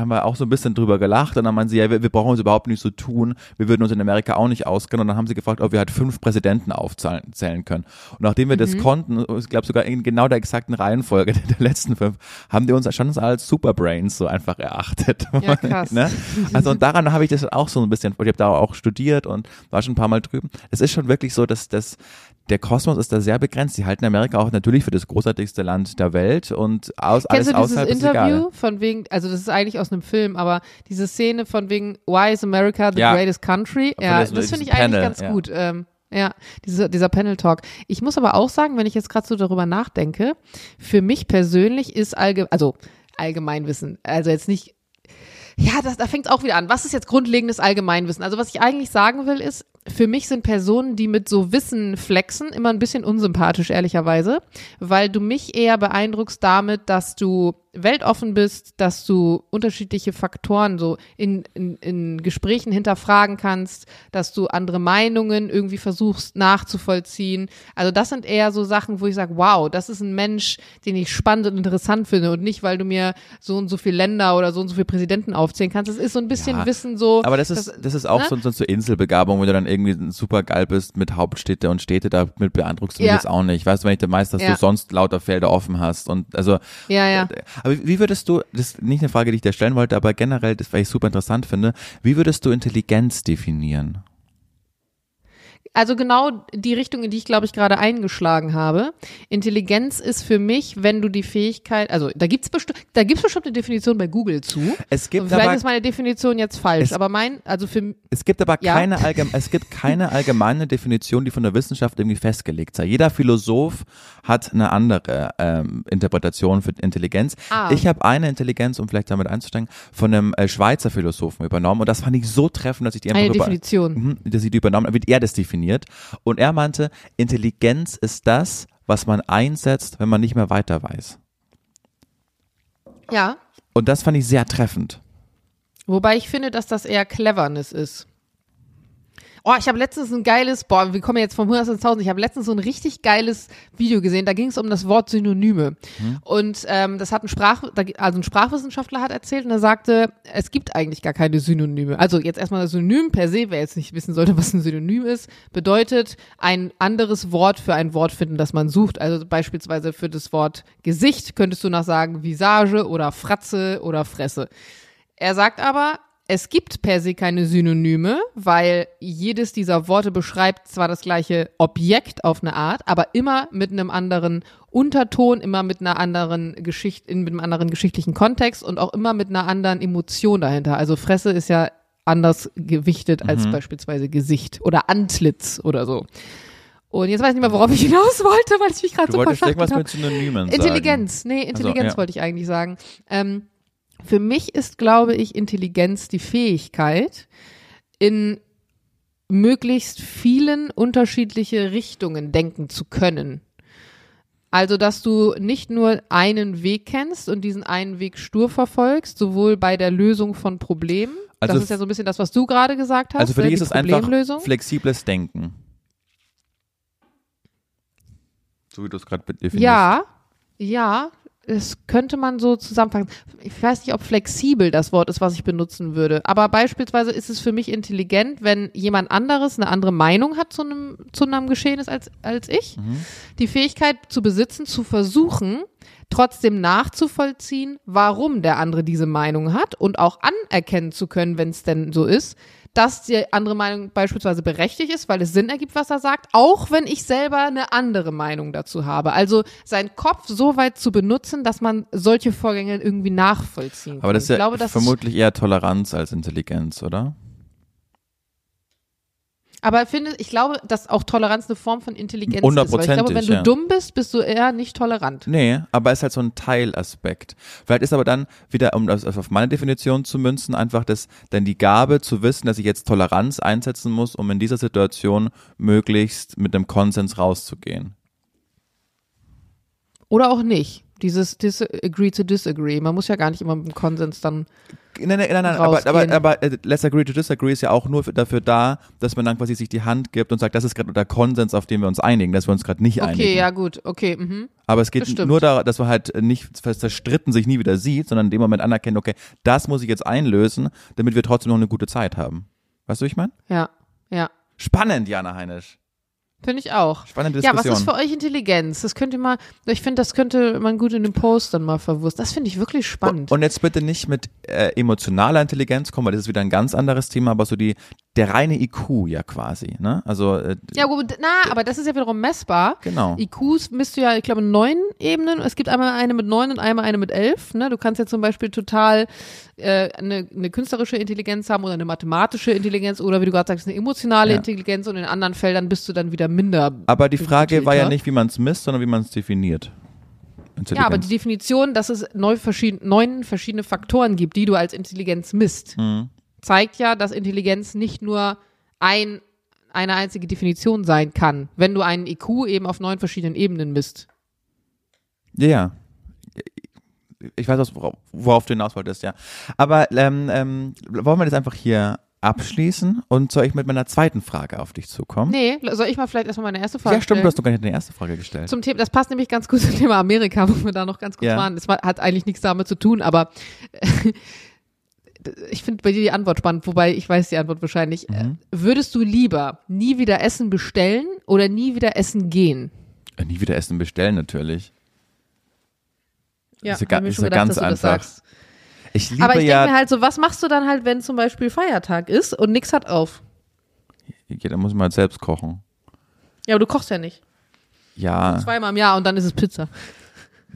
haben wir auch so ein bisschen drüber gelacht und dann meinen sie, ja, wir, wir brauchen uns überhaupt nicht so tun, wir würden uns in Amerika auch nicht auskennen und dann haben sie gefragt, ob wir halt fünf Präsidenten aufzählen zählen können. Und nachdem wir Mhm. das konnten, ich glaube sogar in genau der exakten Reihenfolge der letzten fünf, haben die uns schon als Superbrains so einfach erachtet. Ja, krass. ne? Also und daran habe ich das auch so ein bisschen, ich habe da auch studiert und war schon ein paar Mal drüben. Es ist schon wirklich so, dass das der Kosmos ist da sehr begrenzt. Die halten Amerika auch natürlich für das großartigste Land der Welt und aus, alles Kennst du dieses Interview von wegen, also das ist eigentlich aus einem Film, aber diese Szene von wegen Why is America the Ja. greatest country? Ja, diesem- das finde ich diesem eigentlich Panel, ganz ja. gut. Ähm, ja, diese, dieser Panel Talk. Ich muss aber auch sagen, wenn ich jetzt gerade so darüber nachdenke, für mich persönlich ist allgemein, also Allgemeinwissen, also jetzt nicht ja, das, da fängt es auch wieder an. Was ist jetzt grundlegendes Allgemeinwissen? Also was ich eigentlich sagen will, ist, für mich sind Personen, die mit so Wissen flexen, immer ein bisschen unsympathisch, ehrlicherweise, weil du mich eher beeindruckst damit, dass du weltoffen bist, dass du unterschiedliche Faktoren so in, in, in Gesprächen hinterfragen kannst, dass du andere Meinungen irgendwie versuchst nachzuvollziehen. Also das sind eher so Sachen, wo ich sage, wow, das ist ein Mensch, den ich spannend und interessant finde und nicht, weil du mir so und so viele Länder oder so und so viele Präsidenten aufzählen kannst. Es ist so ein bisschen Ja, Wissen so. Aber das ist, das ist auch ne? so, so, so Inselbegabung, wo du dann irgendwie super geil bist mit Hauptstädte und Städte, damit beeindruckst du mich Ja. jetzt auch nicht. Weißt du, wenn ich dir meist, dass Ja. du sonst lauter Felder offen hast und also Ja, ja. Aber wie würdest du, das ist nicht eine Frage, die ich dir stellen wollte, aber generell, das, weil ich super interessant finde, wie würdest du Intelligenz definieren? Also genau die Richtung, in die ich glaube ich gerade eingeschlagen habe. Intelligenz ist für mich, wenn du die Fähigkeit, also da gibt's bestimmt, da gibt's bestimmt eine Definition bei Google zu. Es Und gibt vielleicht aber, ist meine Definition jetzt falsch, Es- aber mein, also für es gibt aber Ja. keine, allgeme, es gibt keine allgemeine Definition, die von der Wissenschaft irgendwie festgelegt sei. Jeder Philosoph hat eine andere ähm, Interpretation für Intelligenz. Ah. Ich habe eine Intelligenz, um vielleicht damit einzusteigen, von einem äh, Schweizer Philosophen übernommen und das fand ich so treffend, dass ich die einfach eine über, Definition. Mhm, dass sie die übernommen, wie er das definiert. Und er meinte, Intelligenz ist das, was man einsetzt, wenn man nicht mehr weiter weiß. Ja. Und das fand ich sehr treffend. Wobei ich finde, dass das eher Cleverness ist. Oh, ich habe letztens ein geiles, boah, wir kommen jetzt vom Hundertsten ins Tausend. Ich habe letztens so ein richtig geiles Video gesehen. Da ging es um das Wort Synonyme. Und ähm, das hat ein Sprach, also ein Sprachwissenschaftler hat erzählt und er sagte, es gibt eigentlich gar keine Synonyme. Also jetzt erstmal das Synonym per se, wer jetzt nicht wissen sollte, was ein Synonym ist, bedeutet ein anderes Wort für ein Wort finden, das man sucht. Also beispielsweise für das Wort Gesicht könntest du noch sagen Visage oder Fratze oder Fresse. Er sagt aber, es gibt per se keine Synonyme, weil jedes dieser Worte beschreibt zwar das gleiche Objekt auf eine Art, aber immer mit einem anderen Unterton, immer mit einer anderen Geschichte, in mit einem anderen geschichtlichen Kontext und auch immer mit einer anderen Emotion dahinter. Also Fresse ist ja anders gewichtet als beispielsweise Gesicht oder Antlitz oder so. Und jetzt weiß ich nicht mehr, worauf ich hinaus wollte, weil ich mich gerade so verschachtelt habe. mit Synonymen sagen. Intelligenz, nee, Intelligenz ja. wollte ich eigentlich sagen. Ähm, für mich ist, glaube ich, Intelligenz die Fähigkeit, in möglichst vielen unterschiedliche Richtungen denken zu können. Also, dass du nicht nur einen Weg kennst und diesen einen Weg stur verfolgst, sowohl bei der Lösung von Problemen. Also das ist ja so ein bisschen das, was du gerade gesagt hast. Also für ne, dich ist es einfach Problemlösung. flexibles Denken. So wie du es gerade definierst. Ja, ja, das könnte man so zusammenfassen. Ich weiß nicht, ob flexibel das Wort ist, was ich benutzen würde. Aber beispielsweise ist es für mich intelligent, wenn jemand anderes eine andere Meinung hat zu einem, zu einem Geschehen als, als ich. Die Fähigkeit zu besitzen, zu versuchen, trotzdem nachzuvollziehen, warum der andere diese Meinung hat und auch anerkennen zu können, wenn es denn so ist, dass die andere Meinung beispielsweise berechtigt ist, weil es Sinn ergibt, was er sagt, auch wenn ich selber eine andere Meinung dazu habe. Also seinen Kopf so weit zu benutzen, dass man solche Vorgänge irgendwie nachvollziehen kann. Aber das ist ja glaube, vermutlich eher Toleranz als Intelligenz, oder? Aber finde, ich glaube, dass auch Toleranz eine Form von Intelligenz ist. Weil ich glaube, wenn du ja. dumm bist, bist du eher nicht tolerant. Nee, aber es ist halt so ein Teilaspekt. Vielleicht ist aber dann wieder, um das auf meine Definition zu münzen, einfach das, dann die Gabe zu wissen, dass ich jetzt Toleranz einsetzen muss, um in dieser Situation möglichst mit einem Konsens rauszugehen. Oder auch nicht. Dieses Disagree to Disagree. Man muss ja gar nicht immer mit dem Konsens dann. Nein, nein, nein, nein aber, aber, aber äh, Let's Agree to Disagree ist ja auch nur für, dafür da, dass man dann quasi sich die Hand gibt und sagt, das ist gerade der Konsens, auf den wir uns einigen, dass wir uns gerade nicht Okay, einigen. ja, gut. Okay, mhm. Aber es geht Das stimmt. nur darum, dass man halt nicht zerstritten sich nie wieder sieht, sondern in dem Moment anerkennt, okay, das muss ich jetzt einlösen, damit wir trotzdem noch eine gute Zeit haben. Weißt du, wie ich meine? Ja, ja. Spannend, Jana Heinisch. Finde ich auch. Spannende Ja, was Diskussion. ist für euch Intelligenz? Das könnte mal, ich finde, das könnte man gut in dem Post dann mal verwursten. Das finde ich wirklich spannend. Und jetzt bitte nicht mit äh, emotionaler Intelligenz kommen, weil das ist wieder ein ganz anderes Thema, aber so die der reine IQ ja quasi, ne? Also äh, ja, gut, na, aber das ist ja wiederum messbar. genau. IQs misst du ja, ich glaube, in neun Ebenen. Es gibt einmal eine mit neun und einmal eine mit elf. Ne? Du kannst ja zum Beispiel total äh, eine, eine künstlerische Intelligenz haben oder eine mathematische Intelligenz oder wie du gerade sagst, eine emotionale Ja. Intelligenz und in anderen Feldern bist du dann wieder minder. Aber die Frage war ja nicht, wie man es misst, sondern wie man es definiert. Ja, aber die Definition, dass es neun verschiedene, neun verschiedene Faktoren gibt, die du als Intelligenz misst, Mhm. Zeigt ja, dass Intelligenz nicht nur ein, eine einzige Definition sein kann, wenn du einen IQ eben auf neun verschiedenen Ebenen misst. Ja, ja. Ich weiß, was- worauf, worauf du hinaus wolltest, ja. Aber ähm, ähm, wollen wir das einfach hier abschließen und soll ich mit meiner zweiten Frage auf dich zukommen? Nee, soll ich mal vielleicht erstmal meine erste Frage ja, stimmt, stellen? du hast doch gar nicht deine erste Frage gestellt. Zum Thema, das passt nämlich ganz gut zum Thema Amerika, wo wir da noch ganz kurz Ja. waren. Das hat eigentlich nichts damit zu tun, aber ich finde bei dir die Antwort spannend, wobei ich weiß die Antwort wahrscheinlich. Mhm. Äh, Würdest du lieber nie wieder Essen bestellen oder nie wieder essen gehen? Äh, Nie wieder Essen bestellen, natürlich. Ja, Ist ja ga- ist ja gedacht, ganz einfach. Ich liebe Aber ich ja. denke mir halt so, was machst du dann halt, wenn zum Beispiel Feiertag ist und nix hat auf? ja, dann muss man halt selbst kochen. Ja, aber du kochst ja nicht. Ja, Zweimal im Jahr und dann ist es Pizza.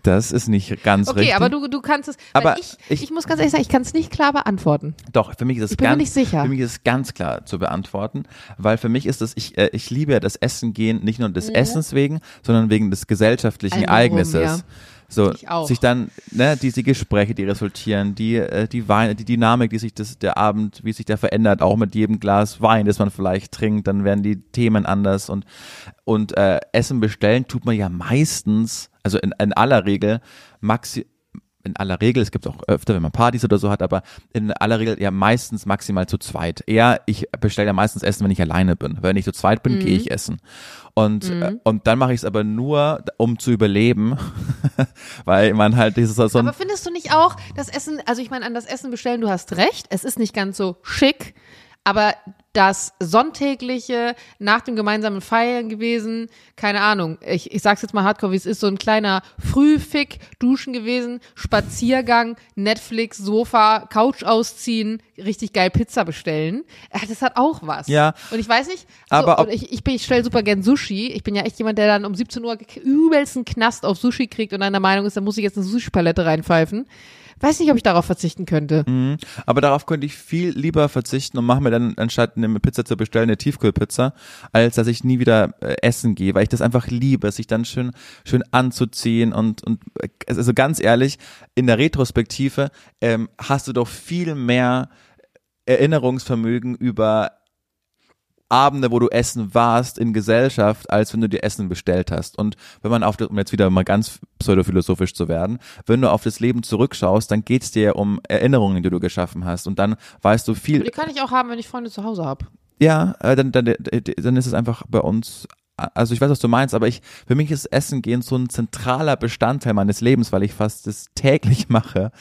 Das ist nicht ganz Okay, richtig. aber du, du kannst es. Aber ich, ich- ich, muss ganz ehrlich sagen, ich kann es nicht klar beantworten. Doch, für mich ist es Ich bin mir ganz, nicht sicher. für mich ist es ganz klar zu beantworten, weil für mich ist es, ich, äh, ich liebe ja das Essen gehen, nicht nur des Essens wegen, sondern wegen des gesellschaftlichen Ereignisses. ja. So, sich dann, ne, diese Gespräche, die resultieren, die, äh, die Wein, die Dynamik, die sich das, der Abend, wie sich der verändert, auch mit jedem Glas Wein, das man vielleicht trinkt, dann werden die Themen anders und, und, äh, Essen bestellen tut man ja meistens, also in, in aller Regel, maxi, in aller Regel, es gibt auch öfter, wenn man Partys oder so hat, aber in aller Regel ja meistens maximal zu zweit. Eher, ich bestelle ja meistens Essen, wenn ich alleine bin. Wenn ich zu zweit bin, gehe ich essen. Und, äh, und dann mache ich es aber nur, um zu überleben, weil man halt dieses so Aber findest du nicht auch, das Essen, also ich meine, an das Essen bestellen, du hast recht, es ist nicht ganz so schick, aber das sonntägliche nach dem gemeinsamen Feiern gewesen, keine Ahnung, ich, ich sag's jetzt mal hardcore, wie es ist, so ein kleiner Frühfick, Duschen gewesen, Spaziergang, Netflix, Sofa, Couch ausziehen, richtig geil Pizza bestellen. Ja, das hat auch was. Ja. Und ich weiß nicht, so, Aber ich, ich, bin- ich stelle super gern Sushi. Ich bin ja echt jemand, der dann um 17 Uhr übelsten Knast auf Sushi kriegt und dann der Meinung ist, da muss ich jetzt eine Sushi-Palette reinpfeifen. Weiß nicht, ob ich darauf verzichten könnte. Mhm. aber darauf könnte ich viel lieber verzichten und mache mir dann, anstatt eine Pizza zu bestellen, eine Tiefkühlpizza, als dass ich nie wieder äh, essen gehe, weil ich das einfach liebe, sich dann schön, schön anzuziehen und, und, äh, also ganz ehrlich, in der Retrospektive, ähm, hast du doch viel mehr Erinnerungsvermögen über Abende, wo du essen warst in Gesellschaft, als wenn du dir Essen bestellt hast. Und wenn man auf, das, um jetzt wieder mal ganz pseudophilosophisch zu werden, wenn du auf das Leben zurückschaust, dann geht's dir um Erinnerungen, die du geschaffen hast. Und dann weißt du viel. Die kann ich auch haben, wenn ich Freunde zu Hause habe. Ja, äh, dann, dann, dann ist es einfach bei uns also ich weiß, was du meinst, aber ich, für mich ist Essen gehen so ein zentraler Bestandteil meines Lebens, weil ich fast das täglich mache.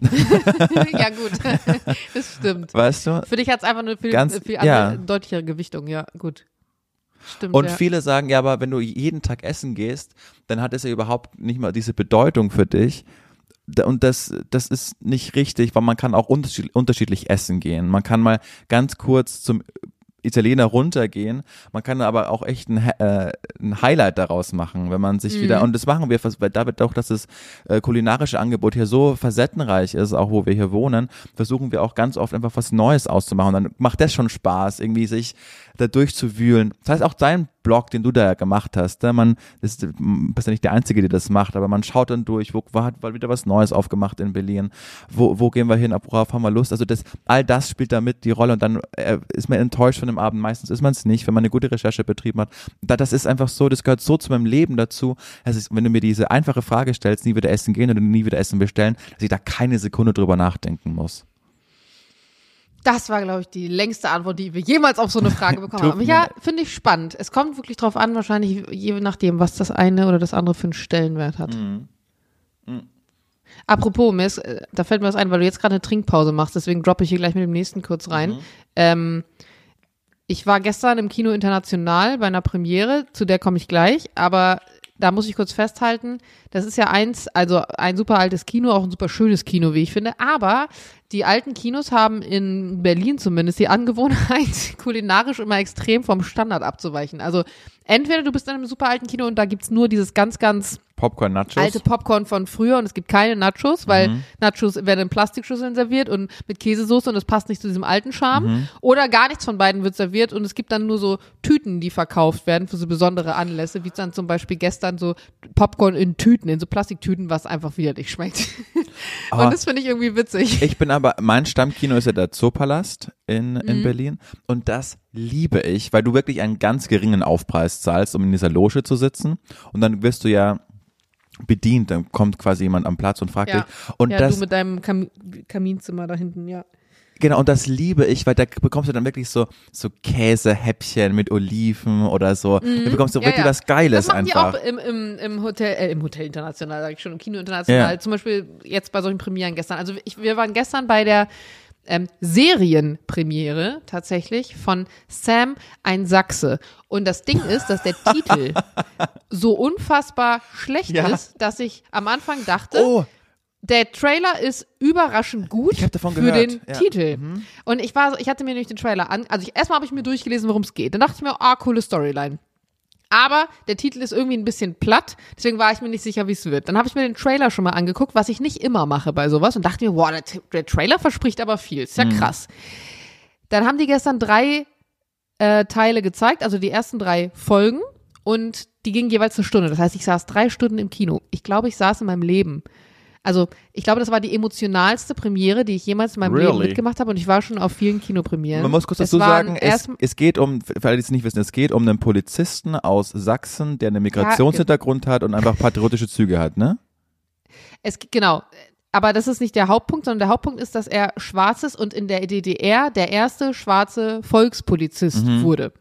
ja, gut. das stimmt. Weißt du? Für dich hat es einfach nur viel, Ganz- viel ja. andere, deutlichere Gewichtung, ja, gut. Stimmt. Und ja. viele sagen, ja, aber wenn du jeden Tag essen gehst, dann hat es ja überhaupt nicht mal diese Bedeutung für dich. Und das, das ist nicht richtig, weil man kann auch unterschiedlich essen gehen. Man kann mal ganz kurz zum Italiener runtergehen. Man kann aber auch echt ein, äh, ein Highlight daraus machen, wenn man sich Mhm. wieder, und das machen wir, weil damit auch, dass das äh, kulinarische Angebot hier so facettenreich ist, auch wo wir hier wohnen, versuchen wir auch ganz oft einfach was Neues auszumachen. Und dann macht das schon Spaß, irgendwie sich da durchzuwühlen. Das heißt auch dein Blog, den du da gemacht hast, ne? man ist, bist ja nicht der Einzige, der das macht, aber man schaut dann durch, wo hat wieder was Neues aufgemacht in Berlin, wo, wo gehen wir hin, worauf haben wir Lust, also das, all das spielt da mit die Rolle und dann äh, ist man enttäuscht von dem Abend, meistens ist man es nicht, wenn man eine gute Recherche betrieben hat, da, das ist einfach so, das gehört so zu meinem Leben dazu, es ist, wenn du mir diese einfache Frage stellst, nie wieder essen gehen oder nie wieder essen bestellen, dass ich da keine Sekunde drüber nachdenken muss. Das war, glaube ich, die längste Antwort, die wir jemals auf so eine Frage bekommen haben. Ja, finde ich spannend. Es kommt wirklich drauf an, wahrscheinlich je nachdem, was das eine oder das andere für einen Stellenwert hat. Mhm. Apropos, mir ist, äh, da fällt mir was ein, weil du jetzt gerade eine Trinkpause machst, deswegen droppe ich hier gleich mit dem nächsten kurz rein. Ähm, ich war gestern im Kino International bei einer Premiere, zu der komme ich gleich, aber da muss ich kurz festhalten, das ist ja eins, also ein super altes Kino, auch ein super schönes Kino, wie ich finde, aber die alten Kinos haben in Berlin zumindest die Angewohnheit, kulinarisch immer extrem vom Standard abzuweichen. Also entweder du bist in einem super alten Kino und da gibt's nur dieses ganz, ganz Popcorn Nachos. alte Popcorn von früher und es gibt keine Nachos, weil Mhm. Nachos werden in Plastikschüsseln serviert und mit Käsesoße und es passt nicht zu diesem alten Charme. Mhm. Oder gar nichts von beiden wird serviert und es gibt dann nur so Tüten, die verkauft werden für so besondere Anlässe, wie dann zum Beispiel gestern so Popcorn in Tüten, in so Plastiktüten, was einfach widerlich schmeckt. Aber- und das finde ich irgendwie witzig. Ich bin aber, mein Stammkino ist ja der Zoopalast in, Mhm. in Berlin und das liebe ich, weil du wirklich einen ganz geringen Aufpreis zahlst, um in dieser Loge zu sitzen und dann wirst du ja bedient, dann kommt quasi jemand am Platz und fragt Ja. dich und ja, das, du mit deinem Kam Kaminzimmer da hinten, ja. Genau, und das liebe ich, weil da bekommst du dann wirklich so, so Käsehäppchen mit Oliven oder so, da bekommst du Mhm. Ja, wirklich ja. was Geiles Das einfach. die auch im, im, im Hotel, äh, im Hotel international, sage ich schon, im Kino international. Ja. Zum Beispiel jetzt bei solchen Premieren gestern. Also ich, wir waren gestern bei der ähm, Serienpremiere tatsächlich von Sam ein Sachse. Und das Ding ist, dass der Titel so unfassbar schlecht Ja. ist, dass ich am Anfang dachte, Oh, der Trailer ist überraschend gut Ich hab davon für gehört, den ja. Titel. Und ich war ich hatte mir nämlich den Trailer an, also ich, erstmal habe ich mir durchgelesen, worum es geht. Dann dachte ich mir, ah, coole Storyline. Aber der Titel ist irgendwie ein bisschen platt, deswegen war ich mir nicht sicher, wie es wird. Dann habe ich mir den Trailer schon mal angeguckt, was ich nicht immer mache bei sowas und dachte mir, wow, der, der Trailer verspricht aber viel. Ist ja krass. Dann haben die gestern drei äh, Teile gezeigt, also die ersten drei Folgen und die gingen jeweils eine Stunde. Das heißt, ich saß drei Stunden im Kino. Ich glaube, ich saß in meinem Leben. Also, ich glaube, das war die emotionalste Premiere, die ich jemals in meinem Leben Really? mitgemacht habe und ich war schon auf vielen Kinopremieren. Man muss kurz Es dazu sagen, es, es geht um, für alle, die es nicht wissen, es geht um einen Polizisten aus Sachsen, der einen Migrationshintergrund hat und einfach patriotische Züge hat, ne? Es genau. Aber das ist nicht der Hauptpunkt, sondern der Hauptpunkt ist, dass er schwarz ist und in der DDR der erste schwarze Volkspolizist wurde.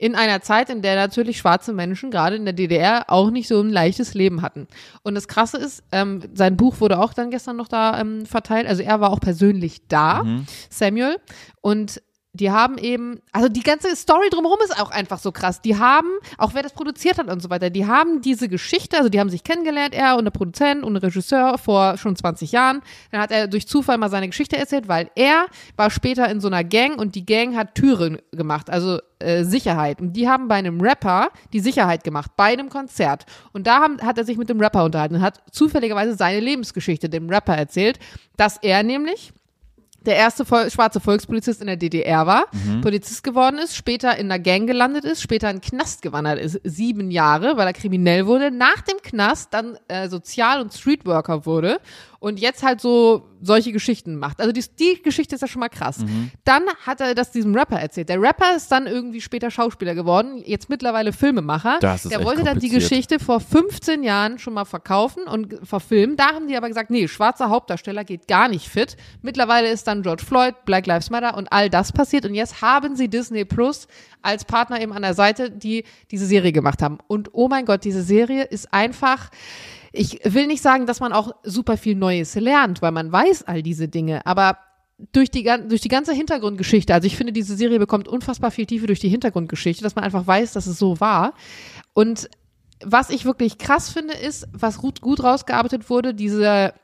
In einer Zeit, in der natürlich schwarze Menschen gerade in der DDR auch nicht so ein leichtes Leben hatten. Und das Krasse ist, ähm, sein Buch wurde auch dann gestern noch da ähm, verteilt. Also er war auch persönlich da, Samuel. Und die haben eben, also die ganze Story drumherum ist auch einfach so krass. Die haben, auch wer das produziert hat und so weiter, die haben diese Geschichte, also die haben sich kennengelernt, er und der Produzent und der Regisseur vor schon 20 Jahren. Dann hat er durch Zufall mal seine Geschichte erzählt, weil er war später in so einer Gang und die Gang hat Türen gemacht, also äh, Sicherheit. Und die haben bei einem Rapper die Sicherheit gemacht, bei einem Konzert. Und da haben, hat er sich mit dem Rapper unterhalten und hat zufälligerweise seine Lebensgeschichte dem Rapper erzählt, dass er nämlich der erste Vol schwarze Volkspolizist in der DDR war, Polizist geworden ist, später in einer Gang gelandet ist, später in den Knast gewandert ist, sieben Jahre, weil er kriminell wurde, nach dem Knast dann äh, Sozial- und Streetworker wurde und jetzt halt so solche Geschichten macht. Also die, die Geschichte ist ja schon mal krass. Dann hat er das diesem Rapper erzählt. Der Rapper ist dann irgendwie später Schauspieler geworden, jetzt mittlerweile Filmemacher. Das ist der wollte dann die. Geschichte vor 15 Jahren schon mal verkaufen und verfilmen. Da haben die aber gesagt, nee, schwarzer Hauptdarsteller geht gar nicht fit. Mittlerweile ist dann George Floyd, Black Lives Matter und all das passiert und jetzt haben sie Disney Plus als Partner eben an der Seite, die diese Serie gemacht haben. Und oh mein Gott, diese Serie ist einfach ich will nicht sagen, dass man auch super viel Neues lernt, weil man weiß all diese Dinge, aber durch die, durch die ganze Hintergrundgeschichte, also ich finde, diese Serie bekommt unfassbar viel Tiefe durch die Hintergrundgeschichte, dass man einfach weiß, dass es so war. Und was ich wirklich krass finde, ist, was gut, gut rausgearbeitet wurde, diese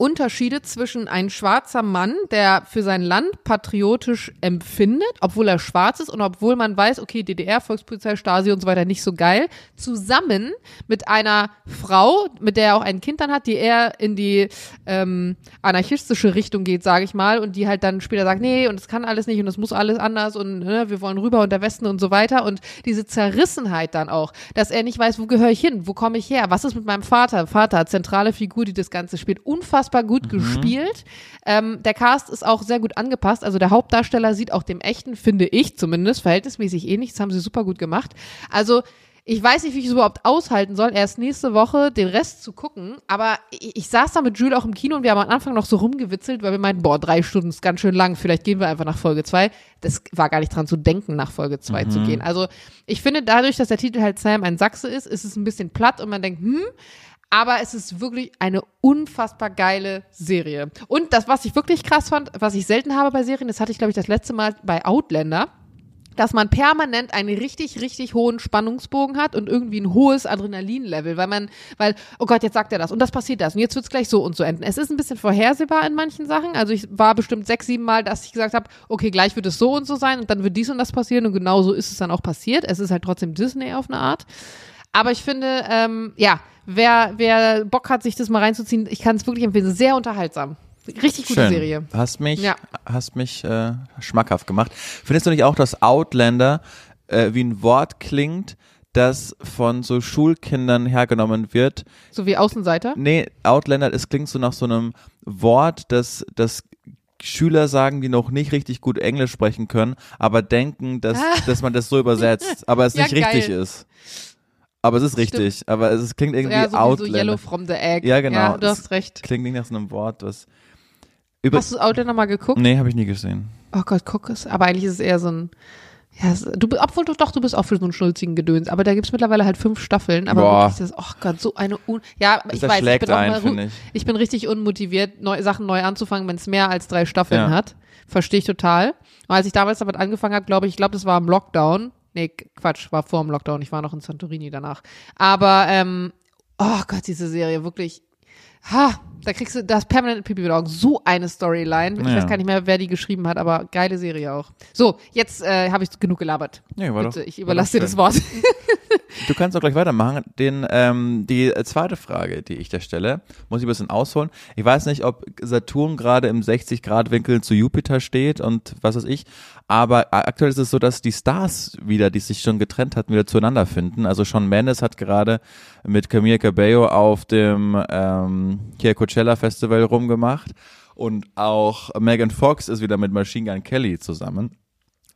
Unterschiede zwischen ein schwarzer Mann, der für sein Land patriotisch empfindet, obwohl er schwarz ist und obwohl man weiß, okay, DDR, Volkspolizei, Stasi und so weiter nicht so geil, zusammen mit einer Frau, mit der er auch ein Kind dann hat, die eher in die ähm, anarchistische Richtung geht, sage ich mal, und die halt dann später sagt, nee, und es kann alles nicht und es muss alles anders und ne, wir wollen rüber und der Westen und so weiter. Und diese Zerrissenheit dann auch, dass er nicht weiß, wo gehöre ich hin, wo komme ich her, was ist mit meinem Vater, Vater, zentrale Figur, die das Ganze spielt, unfassbar gut gespielt. Ähm, der Cast ist auch sehr gut angepasst, also der Hauptdarsteller sieht auch dem echten, finde ich zumindest, verhältnismäßig ähnlich, das haben sie super gut gemacht. Also ich weiß nicht, wie ich es überhaupt aushalten soll, erst nächste Woche den Rest zu gucken. Aber ich, ich saß da mit Jules auch im Kino und wir haben am Anfang noch so rumgewitzelt, weil wir meinten, boah, drei Stunden ist ganz schön lang, vielleicht gehen wir einfach nach Folge zwei. Das war gar nicht dran zu denken, nach Folge zwei zu gehen. Also ich finde, dadurch, dass der Titel halt Sam ein Sachse ist, ist es ein bisschen platt und man denkt, hm, aber es ist wirklich eine unfassbar geile Serie. Und das, was ich wirklich krass fand, was ich selten habe bei Serien, das hatte ich, glaube ich, das letzte Mal bei Outlander dass man permanent einen richtig, richtig hohen Spannungsbogen hat und irgendwie ein hohes Adrenalinlevel, weil man, weil, oh Gott, jetzt sagt er das und das passiert das und jetzt wird's gleich so und so enden. Es ist ein bisschen vorhersehbar in manchen Sachen. Also ich war bestimmt sechs, sieben Mal, dass ich gesagt habe, okay, gleich wird es so und so sein und dann wird dies und das passieren und genau so ist es dann auch passiert. Es ist halt trotzdem Disney auf eine Art. Aber ich finde, ähm, ja, wer, wer Bock hat, sich das mal reinzuziehen, ich kann es wirklich empfehlen. Sehr unterhaltsam. Richtig gute Schön. Serie. Hast mich, Ja. hast mich äh, schmackhaft gemacht. Findest du nicht auch, dass Outlander äh, wie ein Wort klingt, das von so Schulkindern hergenommen wird? So wie Außenseiter. Nee, Outlander, es klingt so nach so einem Wort, das, das Schüler sagen, die noch nicht richtig gut Englisch sprechen können, aber denken, dass, dass man das so übersetzt, aber es Ja, nicht richtig geil. ist. Aber es ist richtig, aber es, es klingt irgendwie Ja, so wie so Outlander. Yellow from the Egg. Ja, genau. Ja, du Das hast recht. Klingt nicht nach so einem Wort, was über Hast du Outlander mal geguckt? Nee, habe ich nie gesehen. Oh Gott, guck es. Aber eigentlich ist es eher so ein. Ja, es- du, obwohl du doch, du bist auch für so einen schnulzigen Gedöns. Aber da gibt's mittlerweile halt fünf Staffeln. Aber Boah. wirklich, das, oh Gott, so eine. Un ja, ich Das weiß, ich bin, ein, mal, ich. ich bin richtig unmotiviert, neu, Sachen neu anzufangen, wenn es mehr als drei Staffeln Ja. hat. Verstehe ich total. Und als ich damals damit angefangen habe, glaube ich, ich glaube, das war im Lockdown. Nee, Quatsch, war vor dem Lockdown. Ich war noch in Santorini danach. Aber, ähm, oh Gott, diese Serie, wirklich. Ha, da kriegst du das permanent Pipi mit Augen. So eine Storyline. Ich Ja. weiß gar nicht mehr, wer die geschrieben hat, aber geile Serie auch. So, jetzt äh, habe ich genug gelabert. Nee, war Bitte, doch, ich überlasse dir das Wort. Du kannst auch gleich weitermachen. Den, ähm, die zweite Frage, die ich dir stelle, muss ich ein bisschen ausholen. Ich weiß nicht, ob Saturn gerade im 60-Grad-Winkel zu Jupiter steht und was weiß ich, aber aktuell ist es so, dass die Stars wieder, die sich schon getrennt hatten, wieder zueinander finden. Also Sean Mendes hat gerade mit Camille Cabello auf dem ähm, hier Coachella Festival rumgemacht und auch Megan Fox ist wieder mit Machine Gun Kelly zusammen.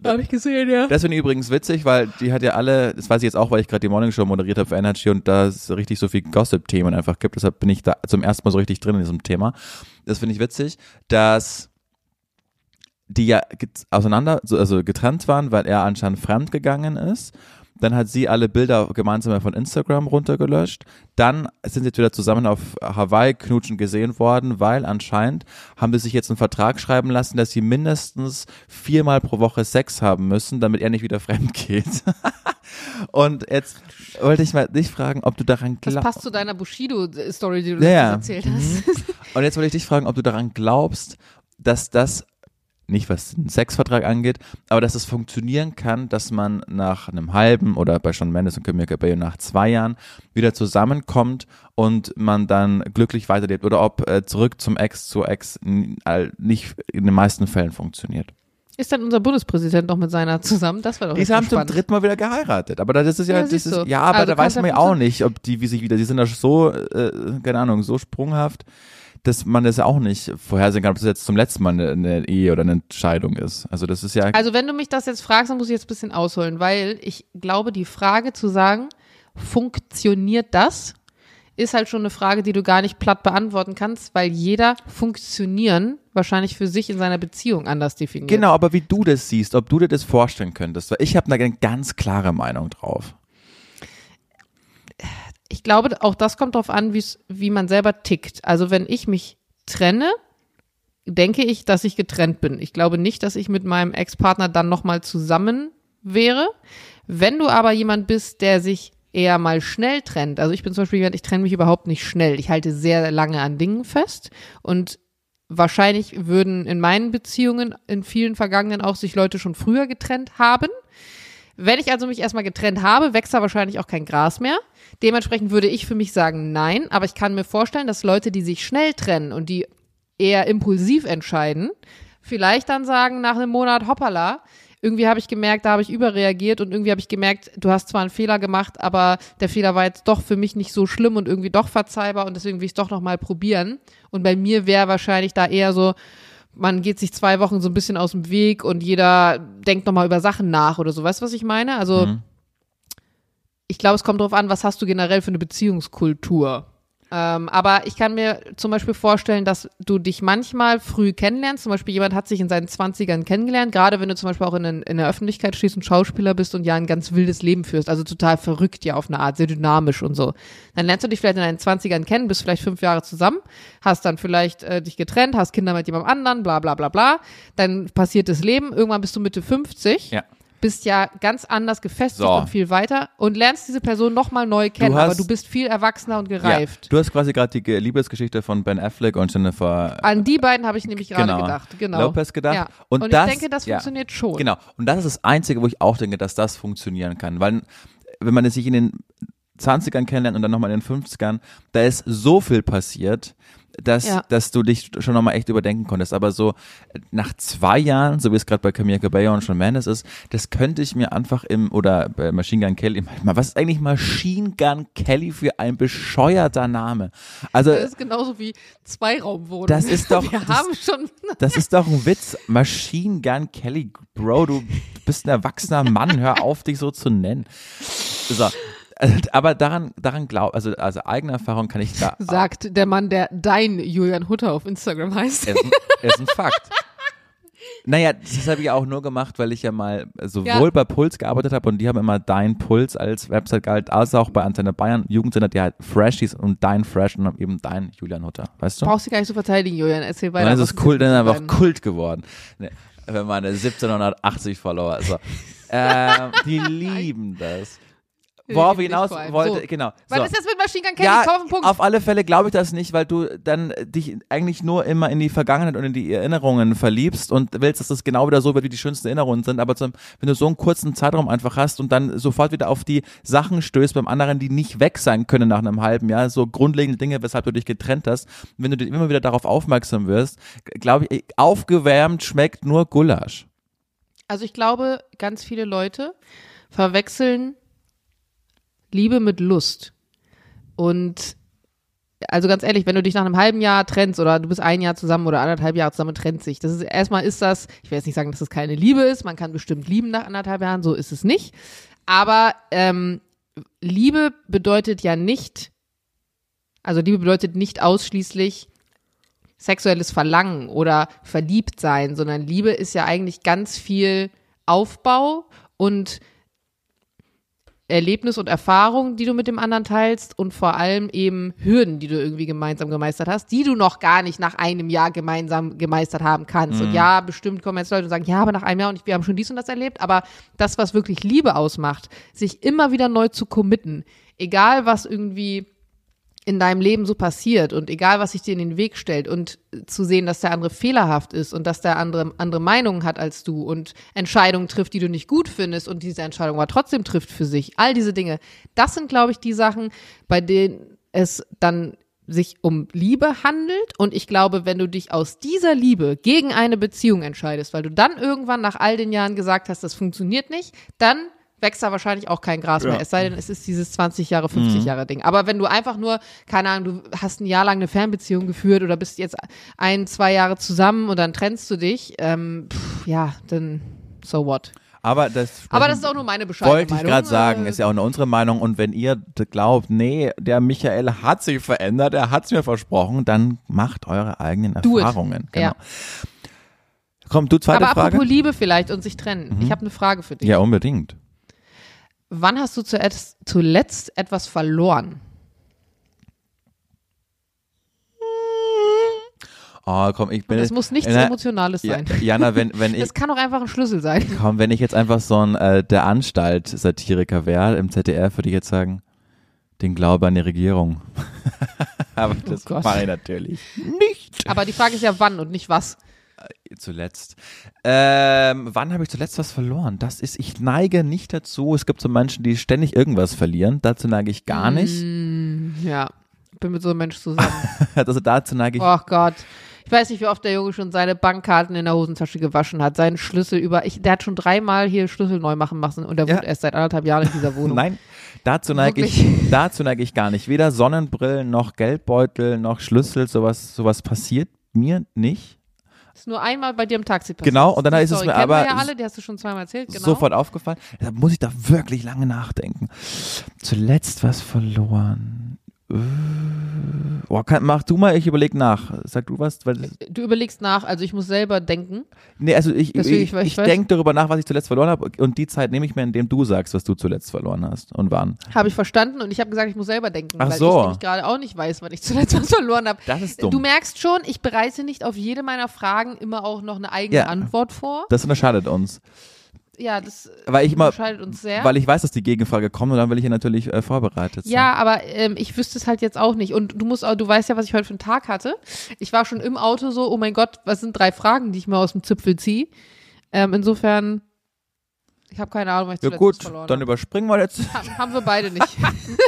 Habe ich gesehen, ja. Das finde ich übrigens witzig, weil die hat ja alle, das weiß ich jetzt auch, weil ich gerade die Morning Show moderiert habe für Energy und da es richtig so viel Gossip-Themen einfach gibt. Deshalb bin ich da zum ersten Mal so richtig drin in diesem Thema. Das finde ich witzig, dass die ja auseinander, so- also getrennt waren, weil er anscheinend fremd gegangen ist. Dann hat sie alle Bilder gemeinsam von Instagram runtergelöscht. Dann sind sie jetzt wieder zusammen auf Hawaii knutschen gesehen worden, weil anscheinend haben sie sich jetzt einen Vertrag schreiben lassen, dass sie mindestens viermal pro Woche Sex haben müssen, damit er nicht wieder fremd geht. Und jetzt wollte ich mal dich fragen, ob du daran Das glaubst. passt zu deiner Bushido-Story, die du Ja, erzählt hast. Und jetzt wollte ich dich fragen, ob du daran glaubst, dass das nicht was den Sexvertrag angeht, aber dass es funktionieren kann, dass man nach einem halben oder bei Sean Mendes und Camille Cabello nach zwei Jahren wieder zusammenkommt und man dann glücklich weiterlebt oder ob äh, zurück zum Ex zu Ex nicht in den meisten Fällen funktioniert. Ist dann unser Bundespräsident noch mit seiner zusammen? Das war doch Die haben zum spannend. dritten Mal wieder geheiratet, aber das ist ja, Ja, das ist, ja, aber Also da weiß man ja auch nicht, ob die, wie sich wieder, die sind da so, äh, keine Ahnung, so sprunghaft. Dass man das ja auch nicht vorhersehen kann, ob das jetzt zum letzten Mal eine, eine Ehe oder eine Entscheidung ist. Also das ist ja. Also wenn du mich das jetzt fragst, dann muss ich jetzt ein bisschen ausholen, weil ich glaube, die Frage zu sagen, funktioniert das, ist halt schon eine Frage, die du gar nicht platt beantworten kannst, weil jeder funktionieren wahrscheinlich für sich in seiner Beziehung anders definiert. Genau, aber wie du das siehst, ob du dir das vorstellen könntest, weil ich habe da eine ganz klare Meinung drauf. Ich glaube, auch das kommt darauf an, wie man selber tickt. Also wenn ich mich trenne, denke ich, dass ich getrennt bin. Ich glaube nicht, dass ich mit meinem Ex-Partner dann nochmal zusammen wäre. Wenn du aber jemand bist, der sich eher mal schnell trennt, also ich bin zum Beispiel jemand, ich trenne mich überhaupt nicht schnell. Ich halte sehr lange an Dingen fest und wahrscheinlich würden in meinen Beziehungen in vielen vergangenen auch sich Leute schon früher getrennt haben. Wenn ich also mich erstmal getrennt habe, wächst da wahrscheinlich auch kein Gras mehr. Dementsprechend würde ich für mich sagen nein, aber ich kann mir vorstellen, dass Leute, die sich schnell trennen und die eher impulsiv entscheiden, vielleicht dann sagen nach einem Monat hoppala, irgendwie habe ich gemerkt, da habe ich überreagiert und irgendwie habe ich gemerkt, du hast zwar einen Fehler gemacht, aber der Fehler war jetzt doch für mich nicht so schlimm und irgendwie doch verzeihbar und deswegen will ich es doch nochmal probieren. Und bei mir wäre wahrscheinlich da eher so, man geht sich zwei Wochen so ein bisschen aus dem Weg und jeder denkt nochmal über Sachen nach oder so. Weißt du, was ich meine? Also, Mhm. ich glaube, es kommt darauf an, was hast du generell für eine Beziehungskultur. Ähm, aber ich kann mir zum Beispiel vorstellen, dass du dich manchmal früh kennenlernst. Zum Beispiel jemand hat sich in seinen Zwanzigern kennengelernt, gerade wenn du zum Beispiel auch in, in der Öffentlichkeit stehst und Schauspieler bist und ja ein ganz wildes Leben führst, also total verrückt ja auf eine Art, sehr dynamisch und so. Dann lernst du dich vielleicht in deinen Zwanzigern kennen, bist vielleicht fünf Jahre zusammen, hast dann vielleicht äh, dich getrennt, hast Kinder mit jemandem anderen, bla bla bla bla. Dann passiert das Leben, irgendwann bist du Mitte 50 Ja. Bist ja ganz anders gefestigt So. und viel weiter und lernst diese Person nochmal neu kennen, hast- aber du bist viel erwachsener und gereift. Ja, du hast quasi gerade die Ge- Liebesgeschichte von Ben Affleck und Jennifer An die beiden habe ich nämlich gerade Genau. gedacht. Genau. Lopez gedacht. Ja. Und Und, das- ich denke, das ja. funktioniert schon. Genau. Und das ist das Einzige, wo ich auch denke, dass das funktionieren kann. Weil, wenn man sich in den 20ern kennenlernt und dann nochmal in den 50ern, da ist so viel passiert, dass, Ja. dass du dich schon nochmal echt überdenken konntest. Aber so äh, nach zwei Jahren, so wie es gerade bei Camille Cabello und Shawn Mendes ist, das könnte ich mir einfach im, oder bei Machine Gun Kelly, was ist eigentlich Machine Gun Kelly für ein bescheuerter Name? Also, Das ist genauso wie Zweiraumwohnung. Das ist doch- Wir das- haben schon. Das ist doch ein Witz. Machine Gun Kelly, Bro, du bist ein erwachsener Mann, hör auf, dich so zu nennen. So. Äh, Aber daran, daran glaub, also, also eigene Erfahrung kann ich da. Sagt der Mann, der dein Julian Hutter auf Instagram heißt. Ist ein, ist ein Fakt. Naja, das habe ich auch nur gemacht, weil ich ja mal sowohl Ja. bei Puls gearbeitet habe und die haben immer Dein Puls als Website gehalten, als auch bei Antenne Bayern Jugendsender, die halt Freshies und Dein Fresh und eben Dein Julian Hutter, weißt du? Brauchst du gar nicht so verteidigen, Julian. Erzähl weiter. dann ist es Kult, jetzt dann einfach Kult geworden. Ne, Wenn meine 1780 Follower, so. ähm, die lieben das. Worauf ich hinaus wollte, So. genau. Was so. ist jetzt mit Machine Gun Kelly? Ja, auf den Punkt. auf alle Fälle glaube ich das nicht, weil du dann dich eigentlich nur immer in die Vergangenheit und in die Erinnerungen verliebst und willst, dass das genau wieder so wird, wie die schönsten Erinnerungen sind. Aber zum, wenn du so einen kurzen Zeitraum einfach hast und dann sofort wieder auf die Sachen stößt beim anderen, die nicht weg sein können nach einem halben Jahr, so grundlegende Dinge, weshalb du dich getrennt hast, wenn du immer wieder darauf aufmerksam wirst, glaube ich, aufgewärmt schmeckt nur Gulasch. Also ich glaube, ganz viele Leute verwechseln Liebe mit Lust. Und also ganz ehrlich, wenn du dich nach einem halben Jahr trennst oder du bist ein Jahr zusammen oder anderthalb Jahre zusammen trennt sich, das ist erstmal ist das, ich will jetzt nicht sagen, dass das keine Liebe ist, man kann bestimmt lieben nach anderthalb Jahren, so ist es nicht. Aber ähm, Liebe bedeutet ja nicht, also Liebe bedeutet nicht ausschließlich sexuelles Verlangen oder verliebt sein, sondern Liebe ist ja eigentlich ganz viel Aufbau und Erlebnis und Erfahrung, die du mit dem anderen teilst und vor allem eben Hürden, die du irgendwie gemeinsam gemeistert hast, die du noch gar nicht nach einem Jahr gemeinsam gemeistert haben kannst. Und ja, bestimmt kommen jetzt Leute und sagen, ja, aber nach einem Jahr und wir haben schon dies und das erlebt, aber das, was wirklich Liebe ausmacht, sich immer wieder neu zu committen, egal was irgendwie in deinem Leben so passiert und egal, was sich dir in den Weg stellt und zu sehen, dass der andere fehlerhaft ist und dass der andere andere Meinungen hat als du und Entscheidungen trifft, die du nicht gut findest und diese Entscheidung aber trotzdem trifft für sich. All diese Dinge. Das sind, glaube ich, die Sachen, bei denen es dann sich um Liebe handelt und ich glaube, wenn du dich aus dieser Liebe gegen eine Beziehung entscheidest, weil du dann irgendwann nach all den Jahren gesagt hast, das funktioniert nicht, dann wächst da wahrscheinlich auch kein Gras Ja. mehr. Es sei denn, es ist dieses 20 Jahre, 50 Jahre Ding. Aber wenn du einfach nur, keine Ahnung, du hast ein Jahr lang eine Fernbeziehung geführt oder bist jetzt ein, zwei Jahre zusammen und dann trennst du dich, ähm, pff, ja, dann so what. Aber das, Aber das ist auch nur meine bescheidene wollte ich gerade sagen, Äh, ist ja auch nur unsere Meinung. Und wenn ihr glaubt, nee, der Michael hat sich verändert, er hat's mir versprochen, dann macht eure eigenen Do it. Erfahrungen. Genau. Ja. Komm, du zweite Aber Frage. apropos Liebe vielleicht und sich trennen. Ich habe eine Frage für dich. Ja, unbedingt. Wann hast du zuletzt, etwas verloren? Oh, komm, ich bin Und jetzt- muss nichts Na, Emotionales sein. Jana, wenn, wenn ich, Es kann auch einfach ein Schlüssel sein. komm, wenn ich jetzt einfach so ein äh, der Anstalt-Satiriker wäre im ZDF, würde ich jetzt sagen, den Glaube an die Regierung. Aber das Oh mache ich natürlich nicht. Aber die Frage ist ja wann und nicht was. Zuletzt. Ähm, wann habe ich zuletzt was verloren? Das ist, ich neige nicht dazu. Es gibt so Menschen, die ständig irgendwas verlieren. Dazu neige ich gar nicht. Mm, ja, bin mit so einem Mensch zusammen. Also dazu neige ich. Oh Gott. Ich weiß nicht, wie oft der Junge schon seine Bankkarten in der Hosentasche gewaschen hat, seinen Schlüssel über. Ich, der hat schon dreimal hier Schlüssel neu machen müssen und der Ja. wohnt erst seit anderthalb Jahren in dieser Wohnung. Nein, dazu neige ich, dazu neige ich gar nicht. Weder Sonnenbrillen noch Geldbeutel noch Schlüssel, sowas, sowas passiert mir nicht. Ist nur einmal bei dir im Taxi passiert. Genau, und dann ist es mir aber ja alle, die hast du schon zweimal erzählt, genau. Sofort aufgefallen. Da muss ich da wirklich lange nachdenken. Zuletzt was verloren. Boah, kann, mach du mal, ich überleg nach. Sag du was? Weil, Du überlegst nach, also ich muss selber denken. nee, also ich, Deswegen, ich, ich- ich denke darüber nach, was ich zuletzt verloren habe und die Zeit nehme ich mir, indem du sagst, was du zuletzt verloren hast und wann. Habe ich verstanden und ich habe gesagt, ich muss selber denken, Ach weil so. ich nämlich gerade auch nicht weiß, wann ich zuletzt was verloren habe. Das ist dumm. Du merkst schon, ich bereite nicht auf jede meiner Fragen immer auch noch eine eigene Ja. Antwort vor. Das unterscheidet uns. Ja, das Weil ich immer, unterscheidet uns sehr. weil ich weiß, dass die Gegenfrage kommt und dann will ich ja natürlich äh, vorbereitet sein. ja, aber ähm, ich wüsste es halt jetzt auch nicht. Und du musst auch, du weißt ja, was ich heute für einen Tag hatte. Ich war schon im Auto so, oh mein Gott, was sind drei Fragen, die ich mir aus dem Zipfel ziehe. Ähm, insofern, ich habe keine Ahnung, was ich Ja zuletzt gut, verloren dann überspringen wir jetzt. Haben, haben wir beide nicht.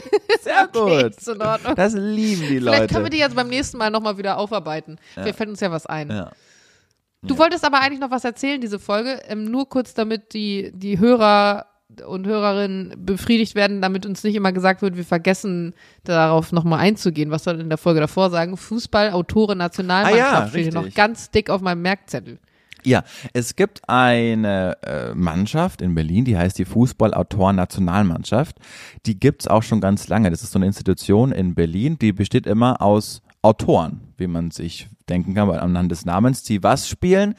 Sehr Okay, gut. ist in Ordnung. Das lieben die Vielleicht Leute. können wir die jetzt beim nächsten Mal nochmal wieder aufarbeiten. Vielleicht fällt uns ja was ein. ja. Du wolltest aber eigentlich noch was erzählen, diese Folge. Ähm, nur kurz, damit die, die Hörer und Hörerinnen befriedigt werden, damit uns nicht immer gesagt wird, wir vergessen darauf nochmal einzugehen. Was soll in der Folge davor sagen? Fußball, Autore, Nationalmannschaft Ah ja, steht hier noch ganz dick auf meinem Merkzettel. Ja, es gibt eine äh, Mannschaft in Berlin, die heißt die Fußballautoren-Nationalmannschaft. Die gibt's auch schon ganz lange. Das ist so eine Institution in Berlin, die besteht immer aus Autoren, wie man sich denken kann, weil anhand des Namens, die was spielen?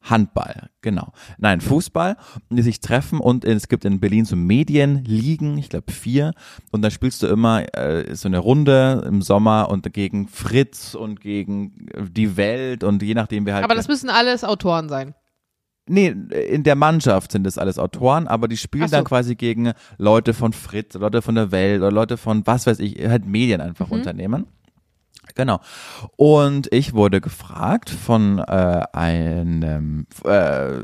Handball, genau. Nein, Fußball, die sich treffen und es gibt in Berlin so Medienligen, ich glaube vier, und dann spielst du immer äh, so eine Runde im Sommer und gegen Fritz und gegen die Welt und je nachdem wer halt Aber das müssen alles Autoren sein. Nee, in der Mannschaft sind das alles Autoren, aber die spielen so. dann quasi gegen Leute von Fritz, Leute von der Welt oder Leute von was weiß ich, halt Medien einfach Mhm. Unternehmen. Genau. Und ich wurde gefragt von äh, einem äh,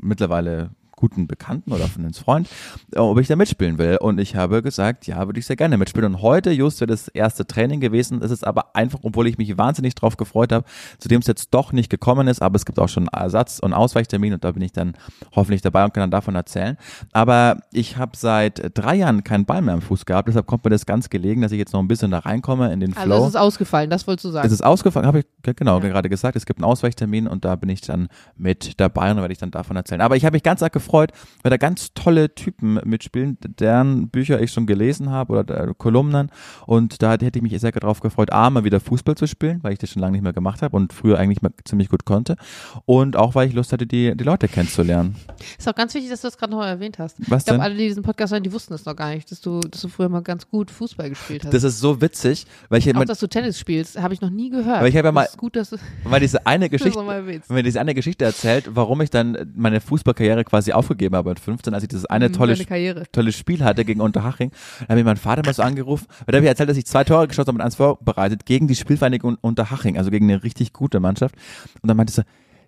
mittlerweile guten Bekannten oder von einem Freund, äh, ob ich da mitspielen will. Und ich habe gesagt, ja, würde ich sehr gerne mitspielen. Und heute, just wäre das erste Training gewesen. Es ist aber einfach, obwohl ich mich wahnsinnig drauf gefreut habe, zu dem es jetzt doch nicht gekommen ist, aber es gibt auch schon Ersatz- und Ausweichtermin und da bin ich dann hoffentlich dabei und kann dann davon erzählen. Aber ich habe seit drei Jahren keinen Ball mehr am Fuß gehabt, deshalb kommt mir das ganz gelegen, dass ich jetzt noch ein bisschen da reinkomme in den Also Flow. es ist ausgefallen, das wolltest du sagen. Es ist ausgefallen, habe ich ge- genau gerade gesagt. Es gibt einen Ausweichtermin und da bin ich dann mit dabei und da werde ich dann davon erzählen. Aber ich habe mich ganz arg gefreut, weil da ganz tolle Typen mitspielen, deren Bücher ich schon gelesen habe oder der Kolumnen. Und da hätte ich mich sehr darauf gefreut, A, mal wieder Fußball zu spielen, weil ich das schon lange nicht mehr gemacht habe und früher eigentlich mal ziemlich gut konnte. Und auch, weil ich Lust hatte, die, die Leute kennenzulernen. Ist auch ganz wichtig, dass du das gerade noch erwähnt hast. Was ich glaube, alle, die diesen Podcast hören, die wussten es noch gar nicht, dass du, dass du früher mal ganz gut Fußball gespielt hast. Das ist so witzig, weil ich, auch, immer, dass du Tennis spielst, habe ich noch nie gehört. Aber ich habe ja mal- Das ist gut, dass du weil diese eine das Geschichte, wenn diese eine Geschichte erzählt, warum ich dann meine Fußballkarriere quasi aufgegeben habe mit 15, als ich dieses eine Mhm, tolle, Karriere. tolles Spiel hatte gegen Unterhaching. Da hat mir mein Vater mal so angerufen, weil da habe ich erzählt, dass ich zwei Tore geschossen habe und eins vorbereitet gegen die Spielvereinigung Unterhaching, also gegen eine richtig gute Mannschaft. Und dann meinte sie,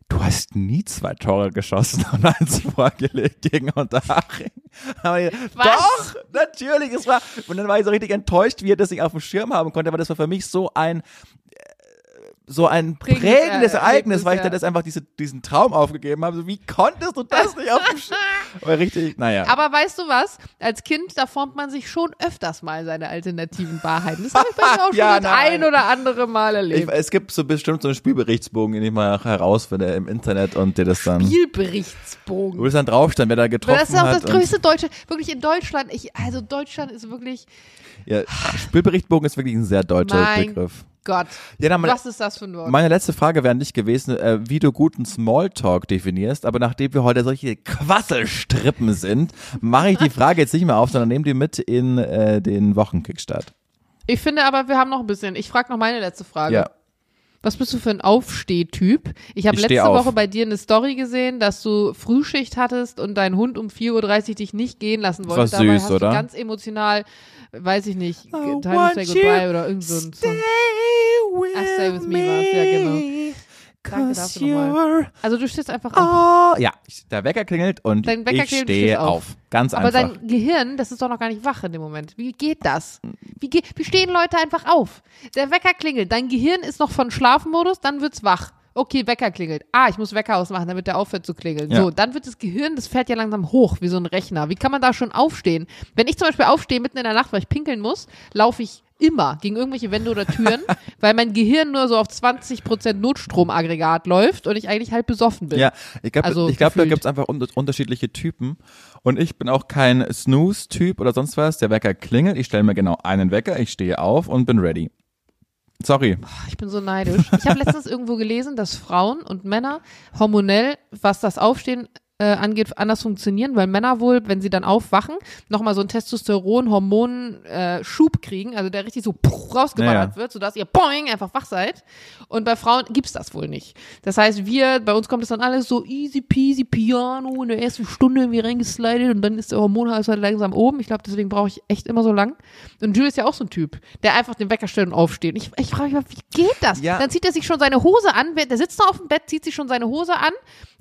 du hast nie zwei Tore geschossen und eins vorgelegt gegen Unterhaching. Aber ich? Doch, natürlich, es war, und dann war ich so richtig enttäuscht, wie er das nicht auf dem Schirm haben konnte, aber das war für mich so ein, so ein Prägendes prägendes Er- Ereignis, weil ich dann das einfach diese, diesen Traum aufgegeben habe. So, wie konntest du das nicht auf dem Sch Aber richtig, naja. Aber weißt du was? Als Kind, da formt man sich schon öfters mal seine alternativen Wahrheiten. Das habe ich bei mir auch schon Ja, das ein oder andere Mal ich, erlebt. es gibt so bestimmt so einen Spielberichtsbogen, den ich mal herausfinde im Internet und dir das dann, Spielberichtsbogen. wo es dann draufstand, wer da getroffen das ist auch hat. das größte Deutsche, wirklich in Deutschland. Ich, also Deutschland ist wirklich, Ja, Spielberichtbogen ist wirklich ein sehr deutscher Begriff. Gott, Ja, mal, was ist das für ein Wort? meine letzte Frage wäre nicht gewesen, äh, wie du guten Smalltalk definierst, aber nachdem wir heute solche Quasselstrippen sind, mache ich die Frage jetzt nicht mehr auf, sondern nehme die mit in äh, den Wochenkickstart. Ich finde aber, wir haben noch ein bisschen. Ich frage noch meine letzte Frage. Ja, Was bist du für ein Aufstehtyp? Ich habe letzte. Woche bei dir eine Story gesehen, dass du Frühschicht hattest und dein Hund um 4.30 Uhr dich nicht gehen lassen wollte. war Dabei süß, hast oder? du ganz emotional, weiß ich nicht, I Time to Say Goodbye oder irgend so ein Song. Ach, Stay With Me war's, ja, genau. Danke dafür nochmal. Also du stehst einfach auf. Oh, ja, der Wecker klingelt und Dein Wecker ich klingelt, stehe auf. auf. Ganz Aber einfach. dein Gehirn, das ist doch noch gar nicht wach in dem Moment. Wie geht das? Wie, ge wie stehen Leute einfach auf? Der Wecker klingelt, dein Gehirn ist noch von Schlafmodus, dann wird's wach. Okay, Wecker klingelt. Ah, ich muss Wecker ausmachen, damit der aufhört zu klingeln. Ja. So, dann wird das Gehirn, das fährt ja langsam hoch, wie so ein Rechner. Wie kann man da schon aufstehen? Wenn ich zum Beispiel aufstehe mitten in der Nacht, weil ich pinkeln muss, laufe ich immer gegen irgendwelche Wände oder Türen, weil mein Gehirn nur so auf 20% Notstromaggregat läuft und ich eigentlich halb besoffen bin. Ja, ich glaube, Also ich glaub, da gefühlt. gibt's einfach un unterschiedliche Typen. Und ich bin auch kein Snooze-Typ oder sonst was. Der Wecker klingelt, ich stelle mir genau einen Wecker, ich stehe auf und bin ready. Sorry. Ich bin so neidisch. Ich habe letztens irgendwo gelesen, dass Frauen und Männer hormonell, was das Aufstehen äh, angeht, anders funktionieren, weil Männer wohl, wenn sie dann aufwachen, nochmal so einen Testosteron-Hormon-Schub kriegen, also der richtig so puh, rausgeballert Ja, wird, sodass ihr boing einfach wach seid. Und bei Frauen gibt's das wohl nicht. Das heißt, wir, bei uns kommt es dann alles so easy peasy piano in der ersten Stunde irgendwie reingeslidet und dann ist der Hormonhaushalt langsam oben. Ich glaube, deswegen brauche ich echt immer so lang. Und Jules ist ja auch so ein Typ, der einfach den Wecker stellt und aufsteht. Ich, ich frage mich mal, wie geht das? Ja. Dann zieht er sich schon seine Hose an, der sitzt da auf dem Bett, zieht sich schon seine Hose an,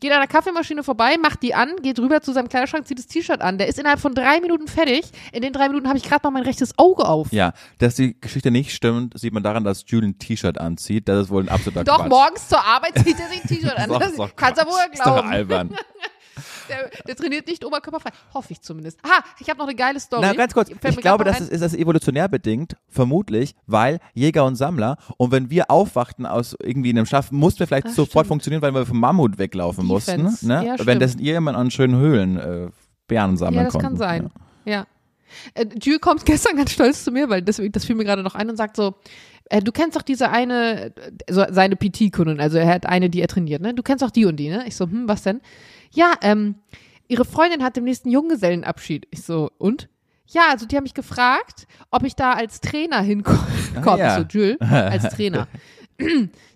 geht an der Kaffeemaschine vorbei, macht die an, geht rüber zu seinem Kleiderschrank, zieht das T-Shirt an. Der ist innerhalb von drei Minuten fertig. In den drei Minuten habe ich gerade mal mein rechtes Auge auf. Ja, dass die Geschichte nicht stimmt, sieht man daran, dass Julian ein T-Shirt anzieht. Das ist wohl ein absoluter Doch, Quatsch. morgens zur Arbeit zieht er sich ein T-Shirt an. Das Das ist doch kannst du wohl Quatsch. Ist doch glauben. albern. Der, der trainiert nicht oberkörperfrei. Hoffe ich zumindest. Aha, ich habe noch eine geile Story. Na, ganz kurz. Ich glaube, das noch ist, das evolutionär bedingt, vermutlich, weil Jäger und Sammler. Und wenn wir aufwachten aus irgendwie einem Schlaf, mussten wir vielleicht Ach, sofort stimmt. funktionieren, weil wir vom Mammut weglaufen Defense. mussten. Ne? Ja, das ihr immer an schönen Höhlen äh, Bären sammeln Ja, das konnten. kann sein. Ja. Äh, Jules kommt gestern ganz stolz zu mir, weil das, das fiel mir gerade noch ein und sagt so, äh, du kennst doch diese eine, äh, so seine PT-Kundin, also er hat eine, die er trainiert, ne? Du kennst doch die und die, ne? Ich so, hm, was denn? Ja, ähm, ihre Freundin hat dem nächsten Junggesellenabschied. Ich so, und? Ja, also die haben mich gefragt, ob ich da als Trainer hinkomme. Ah, ja. So, Jules, als Trainer.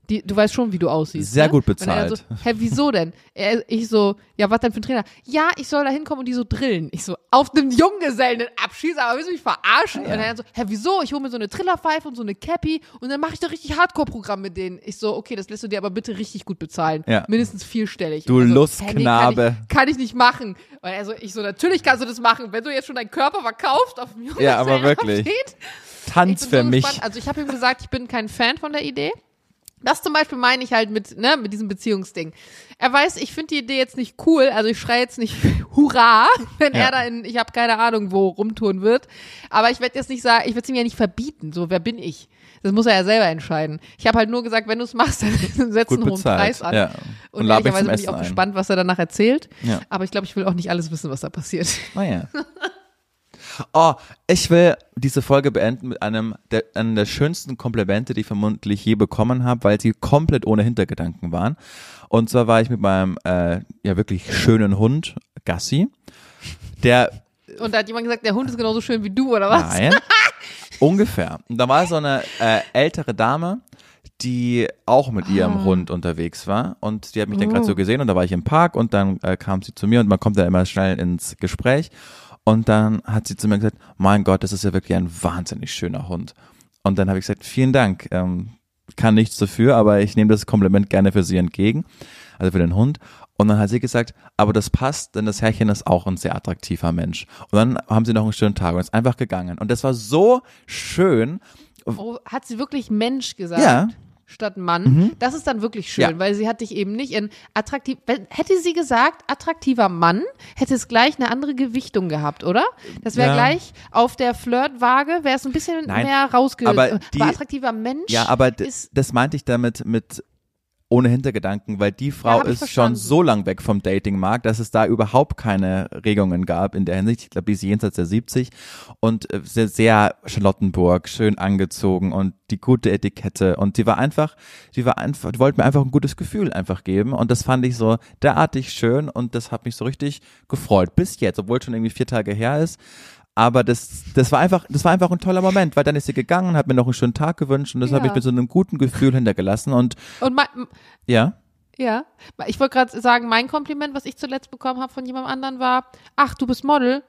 Die, du weißt schon, wie du aussiehst. Sehr ne? gut Und er bezahlt. so, hä, wieso denn? Er, ich so, ja, was denn für ein Trainer? Ja, ich soll da hinkommen und die so drillen. Ich so, auf einem Junggesellen abschießen, aber willst du mich verarschen? Und er so, hä, wieso? Ich hole mir so eine Trillerpfeife und so eine Cappy und dann mache ich doch richtig Hardcore-Programm mit denen. Ich so, okay, das lässt du dir aber bitte richtig gut bezahlen. Ja. Mindestens vierstellig. Du Und er so, Lustknabe. Kann, ich, kann ich nicht machen. Und er so, ich so, natürlich kannst du das machen, wenn du jetzt schon deinen Körper verkaufst auf dem Ja, aber wirklich. Ich Tanz für so mich. gespannt. Also ich habe ihm gesagt, ich bin kein Fan von der Idee. Das zum Beispiel meine ich halt mit, ne, mit diesem Beziehungsding. Er weiß, ich finde die Idee jetzt nicht cool, also ich schreie jetzt nicht Hurra, wenn Ja. er da in, ich habe keine Ahnung, wo rumtouren wird. Aber ich werde jetzt nicht sagen, ich werde es ihm ja nicht verbieten. So, wer bin ich? Das muss er ja selber entscheiden. Ich habe halt nur gesagt, wenn du es machst, dann setz einen hohen. Preis an. Ja. Und, mich ehrlicherweise bin ich auch gespannt, was er danach erzählt. Ja. Aber ich glaube, ich will auch nicht alles wissen, was da passiert. Naja. Oh, ich will diese Folge beenden mit einem der, einem der schönsten Komplimente, die ich vermutlich je bekommen habe, weil sie komplett ohne Hintergedanken waren. Und zwar war ich mit meinem äh, ja wirklich schönen Hund Gassi, der Und da hat jemand gesagt, der Hund ist genauso schön wie du, oder was? Nein. Ungefähr. Und da war so eine äh, ältere Dame, die auch mit ihrem Ah. Hund unterwegs war. Und die hat mich dann Oh. gerade so gesehen und da war ich im Park und dann äh, kam sie zu mir und man kommt da immer schnell ins Gespräch. Und dann hat sie zu mir gesagt, mein Gott, das ist ja wirklich ein wahnsinnig schöner Hund. Und dann habe ich gesagt, vielen Dank. Ähm, kann nichts dafür, aber ich nehme das Kompliment gerne für sie entgegen, also für den Hund. Und dann hat sie gesagt, aber das passt, denn das Herrchen ist auch ein sehr attraktiver Mensch. Und dann haben sie noch einen schönen Tag und ist einfach gegangen. Und das war so schön. Oh, hat sie wirklich Mensch gesagt? Ja, statt Mann. Das ist dann wirklich schön, Mhm. Ja. weil sie hat dich eben nicht in attraktiv, hätte sie gesagt, attraktiver Mann, hätte es gleich eine andere Gewichtung gehabt, oder? Das wäre Ja. gleich auf der Flirtwaage, wäre es ein bisschen Nein, mehr rausge... aber die- attraktiver Mensch Ja, aber ist, das meinte ich damit mit ohne Hintergedanken, weil die Frau ich ist schon so lang weg vom Datingmarkt, dass es da überhaupt keine Regungen gab in der Hinsicht. Ich glaube, die ist jenseits der 70 und äh, sehr, sehr Charlottenburg, schön angezogen und die gute Etikette und die war einfach, die war einfach, die wollte mir einfach ein gutes Gefühl einfach geben und das fand ich so derartig schön und das hat mich so richtig gefreut bis jetzt, obwohl es schon irgendwie vier Tage her ist. Aber das, das war einfach, das war einfach ein toller Moment, weil dann ist sie gegangen, hat mir noch einen schönen Tag gewünscht und das habe Ja. ich mit so einem guten Gefühl hintergelassen und und mein, ja, Ja, ich wollte gerade sagen, mein Kompliment, was ich zuletzt bekommen habe von jemand anderen war, ach, du bist Model.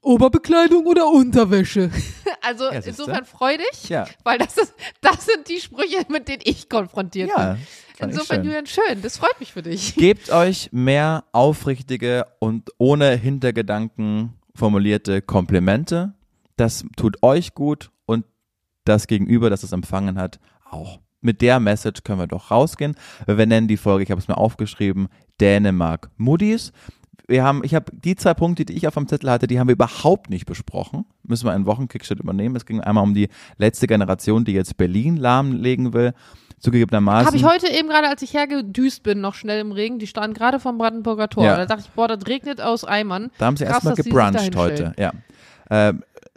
Oberbekleidung oder Unterwäsche? also Ja, insofern freu dich, Ja. weil das ist, das sind die Sprüche, mit denen ich konfrontiert Ja, bin. fand ich Insofern, schön. Julian, schön, das freut mich für dich. Gebt euch mehr aufrichtige und ohne Hintergedanken formulierte Komplimente. Das tut euch gut und das Gegenüber, das es empfangen hat, auch. Mit der Message können wir doch rausgehen. Wir nennen die Folge, ich habe es mir aufgeschrieben, Dänemark Moody's. Wir haben, ich habe die zwei Punkte, die ich auf dem Zettel hatte, die haben wir überhaupt nicht besprochen. Müssen wir einen Wochenkickshit übernehmen. Es ging einmal um die letzte Generation, die jetzt Berlin lahmlegen will. Zugegebenermaßen. Habe ich heute eben gerade, als ich hergedüst bin, noch schnell im Regen, die standen gerade vom Brandenburger Tor. Ja. Da dachte ich, boah, das regnet aus Eimern. Da haben sie erstmal gebruncht heute. Ja. Äh,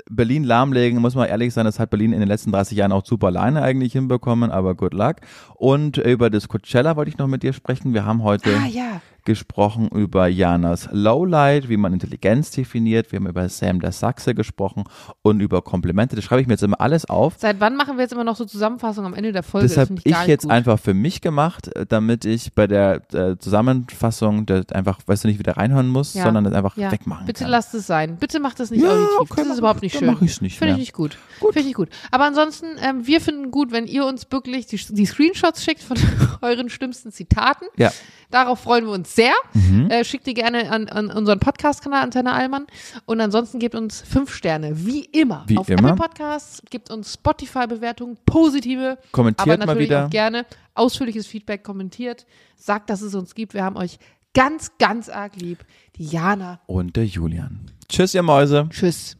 Berlin lahmlegen, muss man ehrlich sein, das hat Berlin in den letzten 30 Jahren auch super alleine eigentlich hinbekommen, aber good luck. Und über das Coachella wollte ich noch mit dir sprechen. Wir haben heute Ah, ja. Gesprochen über Janas Lowlight, wie man Intelligenz definiert. Wir haben über Sam der Sachse gesprochen und über Komplimente. Das schreibe ich mir jetzt immer alles auf. Seit wann machen wir jetzt immer noch so Zusammenfassungen am Ende der Folge? Das habe ich jetzt gut. einfach für mich gemacht, äh, damit ich bei der äh, Zusammenfassung das einfach, weißt du, nicht wieder reinhören muss, Ja. sondern das einfach Ja. wegmachen Bitte kann. lasst es sein. Bitte macht das nicht Ja, auditiv. okay, das mach ist überhaupt ich- nicht schön. mach ich's nicht Finde ich nicht gut. Finde ich gut. Aber ansonsten, ähm, wir finden gut, wenn ihr uns wirklich die, die Screenshots schickt von euren schlimmsten Zitaten. Ja. Darauf freuen wir uns sehr. Mhm. Äh, schickt die gerne an, an unseren Podcast-Kanal Antenne Allmann. Und ansonsten gebt uns fünf Sterne, wie immer. Wie auf immer. Apple Podcasts, gebt uns Spotify-Bewertungen, positive. Kommentiert aber mal natürlich wieder. auch gerne ausführliches Feedback kommentiert. Sagt, dass es uns gibt. Wir haben euch ganz, ganz arg lieb. Die Jana. Und der Julian. Tschüss, ihr Mäuse. Tschüss.